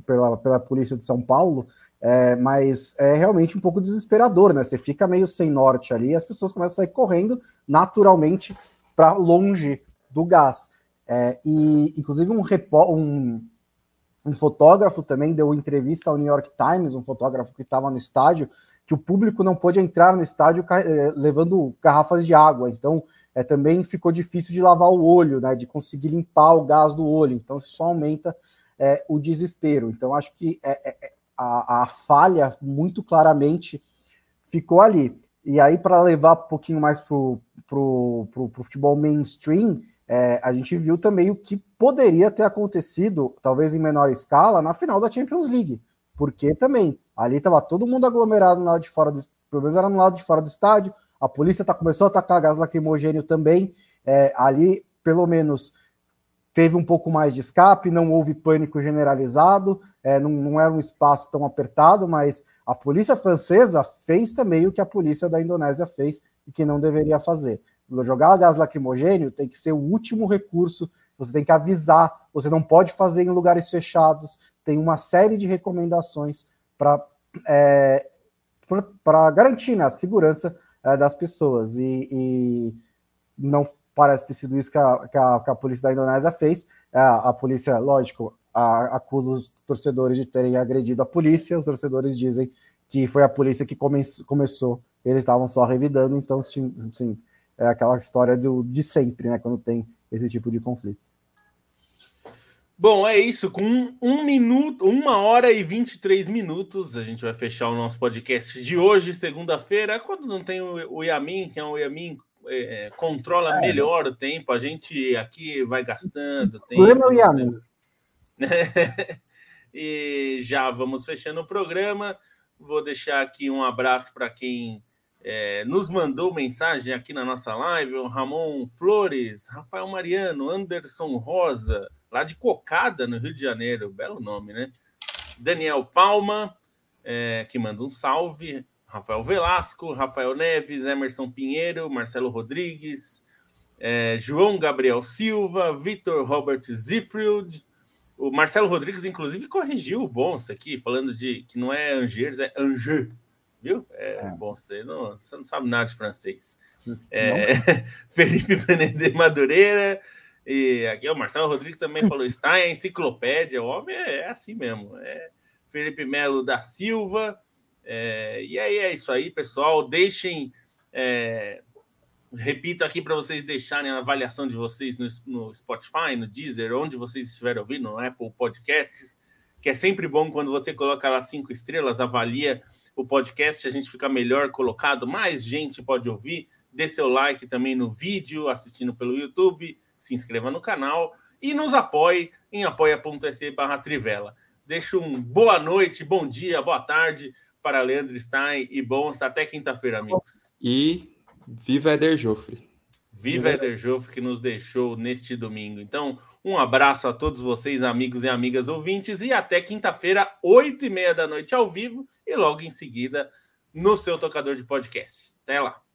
pela, pela polícia de São Paulo, é, mas é realmente um pouco desesperador, né? Você fica meio sem norte ali, as pessoas começam a sair correndo naturalmente para longe do gás. É, e, inclusive, um, um, um, fotógrafo também deu entrevista ao New York Times, um fotógrafo que estava no estádio, que o público não pôde entrar no estádio é, levando garrafas de água. Então, é, também ficou difícil de lavar o olho, né, de conseguir limpar o gás do olho. Então, isso só aumenta é, o desespero. Então, acho que é, é, a, a falha muito claramente ficou ali. E aí, para levar um pouquinho mais para o futebol mainstream, é, a gente viu também o que poderia ter acontecido, talvez em menor escala, na final da Champions League. Porque também, ali estava todo mundo aglomerado no lado de fora do pelo menos era no lado de fora do estádio, a polícia tá, começou a atacar gás lacrimogênio também, é, ali, pelo menos, teve um pouco mais de escape, não houve pânico generalizado, é, não, não, era um espaço tão apertado, mas a polícia francesa fez também o que a polícia da Indonésia fez e que não deveria fazer. Jogar gás lacrimogênio tem que ser o último recurso, você tem que avisar, você não pode fazer em lugares fechados, tem uma série de recomendações para é, garantir né, a segurança é, das pessoas. E, e não parece ter sido isso que a, que a, que a polícia da Indonésia fez. A, é, a polícia, lógico, a, acusa os torcedores de terem agredido a polícia, os torcedores dizem que foi a polícia que come, começou, eles estavam só revidando, então, sim, sim, é aquela história do, de sempre, né, quando tem esse tipo de conflito. Bom, é isso. Com um, um, minuto, uma hora e 23 minutos, a gente vai fechar o nosso podcast de hoje, segunda-feira. Quando não tem o, o Yamin, que é o Yamin é, controla é. melhor o tempo, a gente aqui vai gastando tempo. e já vamos fechando o programa. Vou deixar aqui um abraço para quem é, nos mandou mensagem aqui na nossa live: o Ramon Flores, Rafael Mariano, Anderson Rosa, lá de Cocada, no Rio de Janeiro. Belo nome, né? Daniel Palma, é, que manda um salve. Rafael Velasco, Rafael Neves, Emerson Pinheiro, Marcelo Rodrigues, é, João Gabriel Silva, Vitor Robert Zifrield. O Marcelo Rodrigues, inclusive, corrigiu o Bonsa aqui, falando de que não é Angers, é Angers. Viu? É, é. Bom, você não, você não sabe nada de francês. É, Felipe Benedê Madureira. E aqui o Marcelo Rodrigues também falou: está em enciclopédia. O homem é, é assim mesmo. É Felipe Melo da Silva. É, e aí é isso aí, pessoal. Deixem. É, repito aqui para vocês deixarem a avaliação de vocês no, no, Spotify, no Deezer, onde vocês estiverem ouvindo, no Apple Podcasts, que é sempre bom quando você coloca lá cinco estrelas, avalia o podcast, a gente fica melhor colocado, mais gente pode ouvir. Dê seu like também no vídeo, assistindo pelo YouTube, se inscreva no canal e nos apoie em apoia.se barra Trivela. Deixo um boa noite, bom dia, boa tarde para Leandro Stein e bons até quinta-feira, amigos. E viva Eder Joffre. Viva Eder Joffre que nos deixou neste domingo. Então, um abraço a todos vocês, amigos e amigas ouvintes, e até quinta-feira, oito e meia da noite ao vivo, e logo em seguida no seu tocador de podcast. Até lá.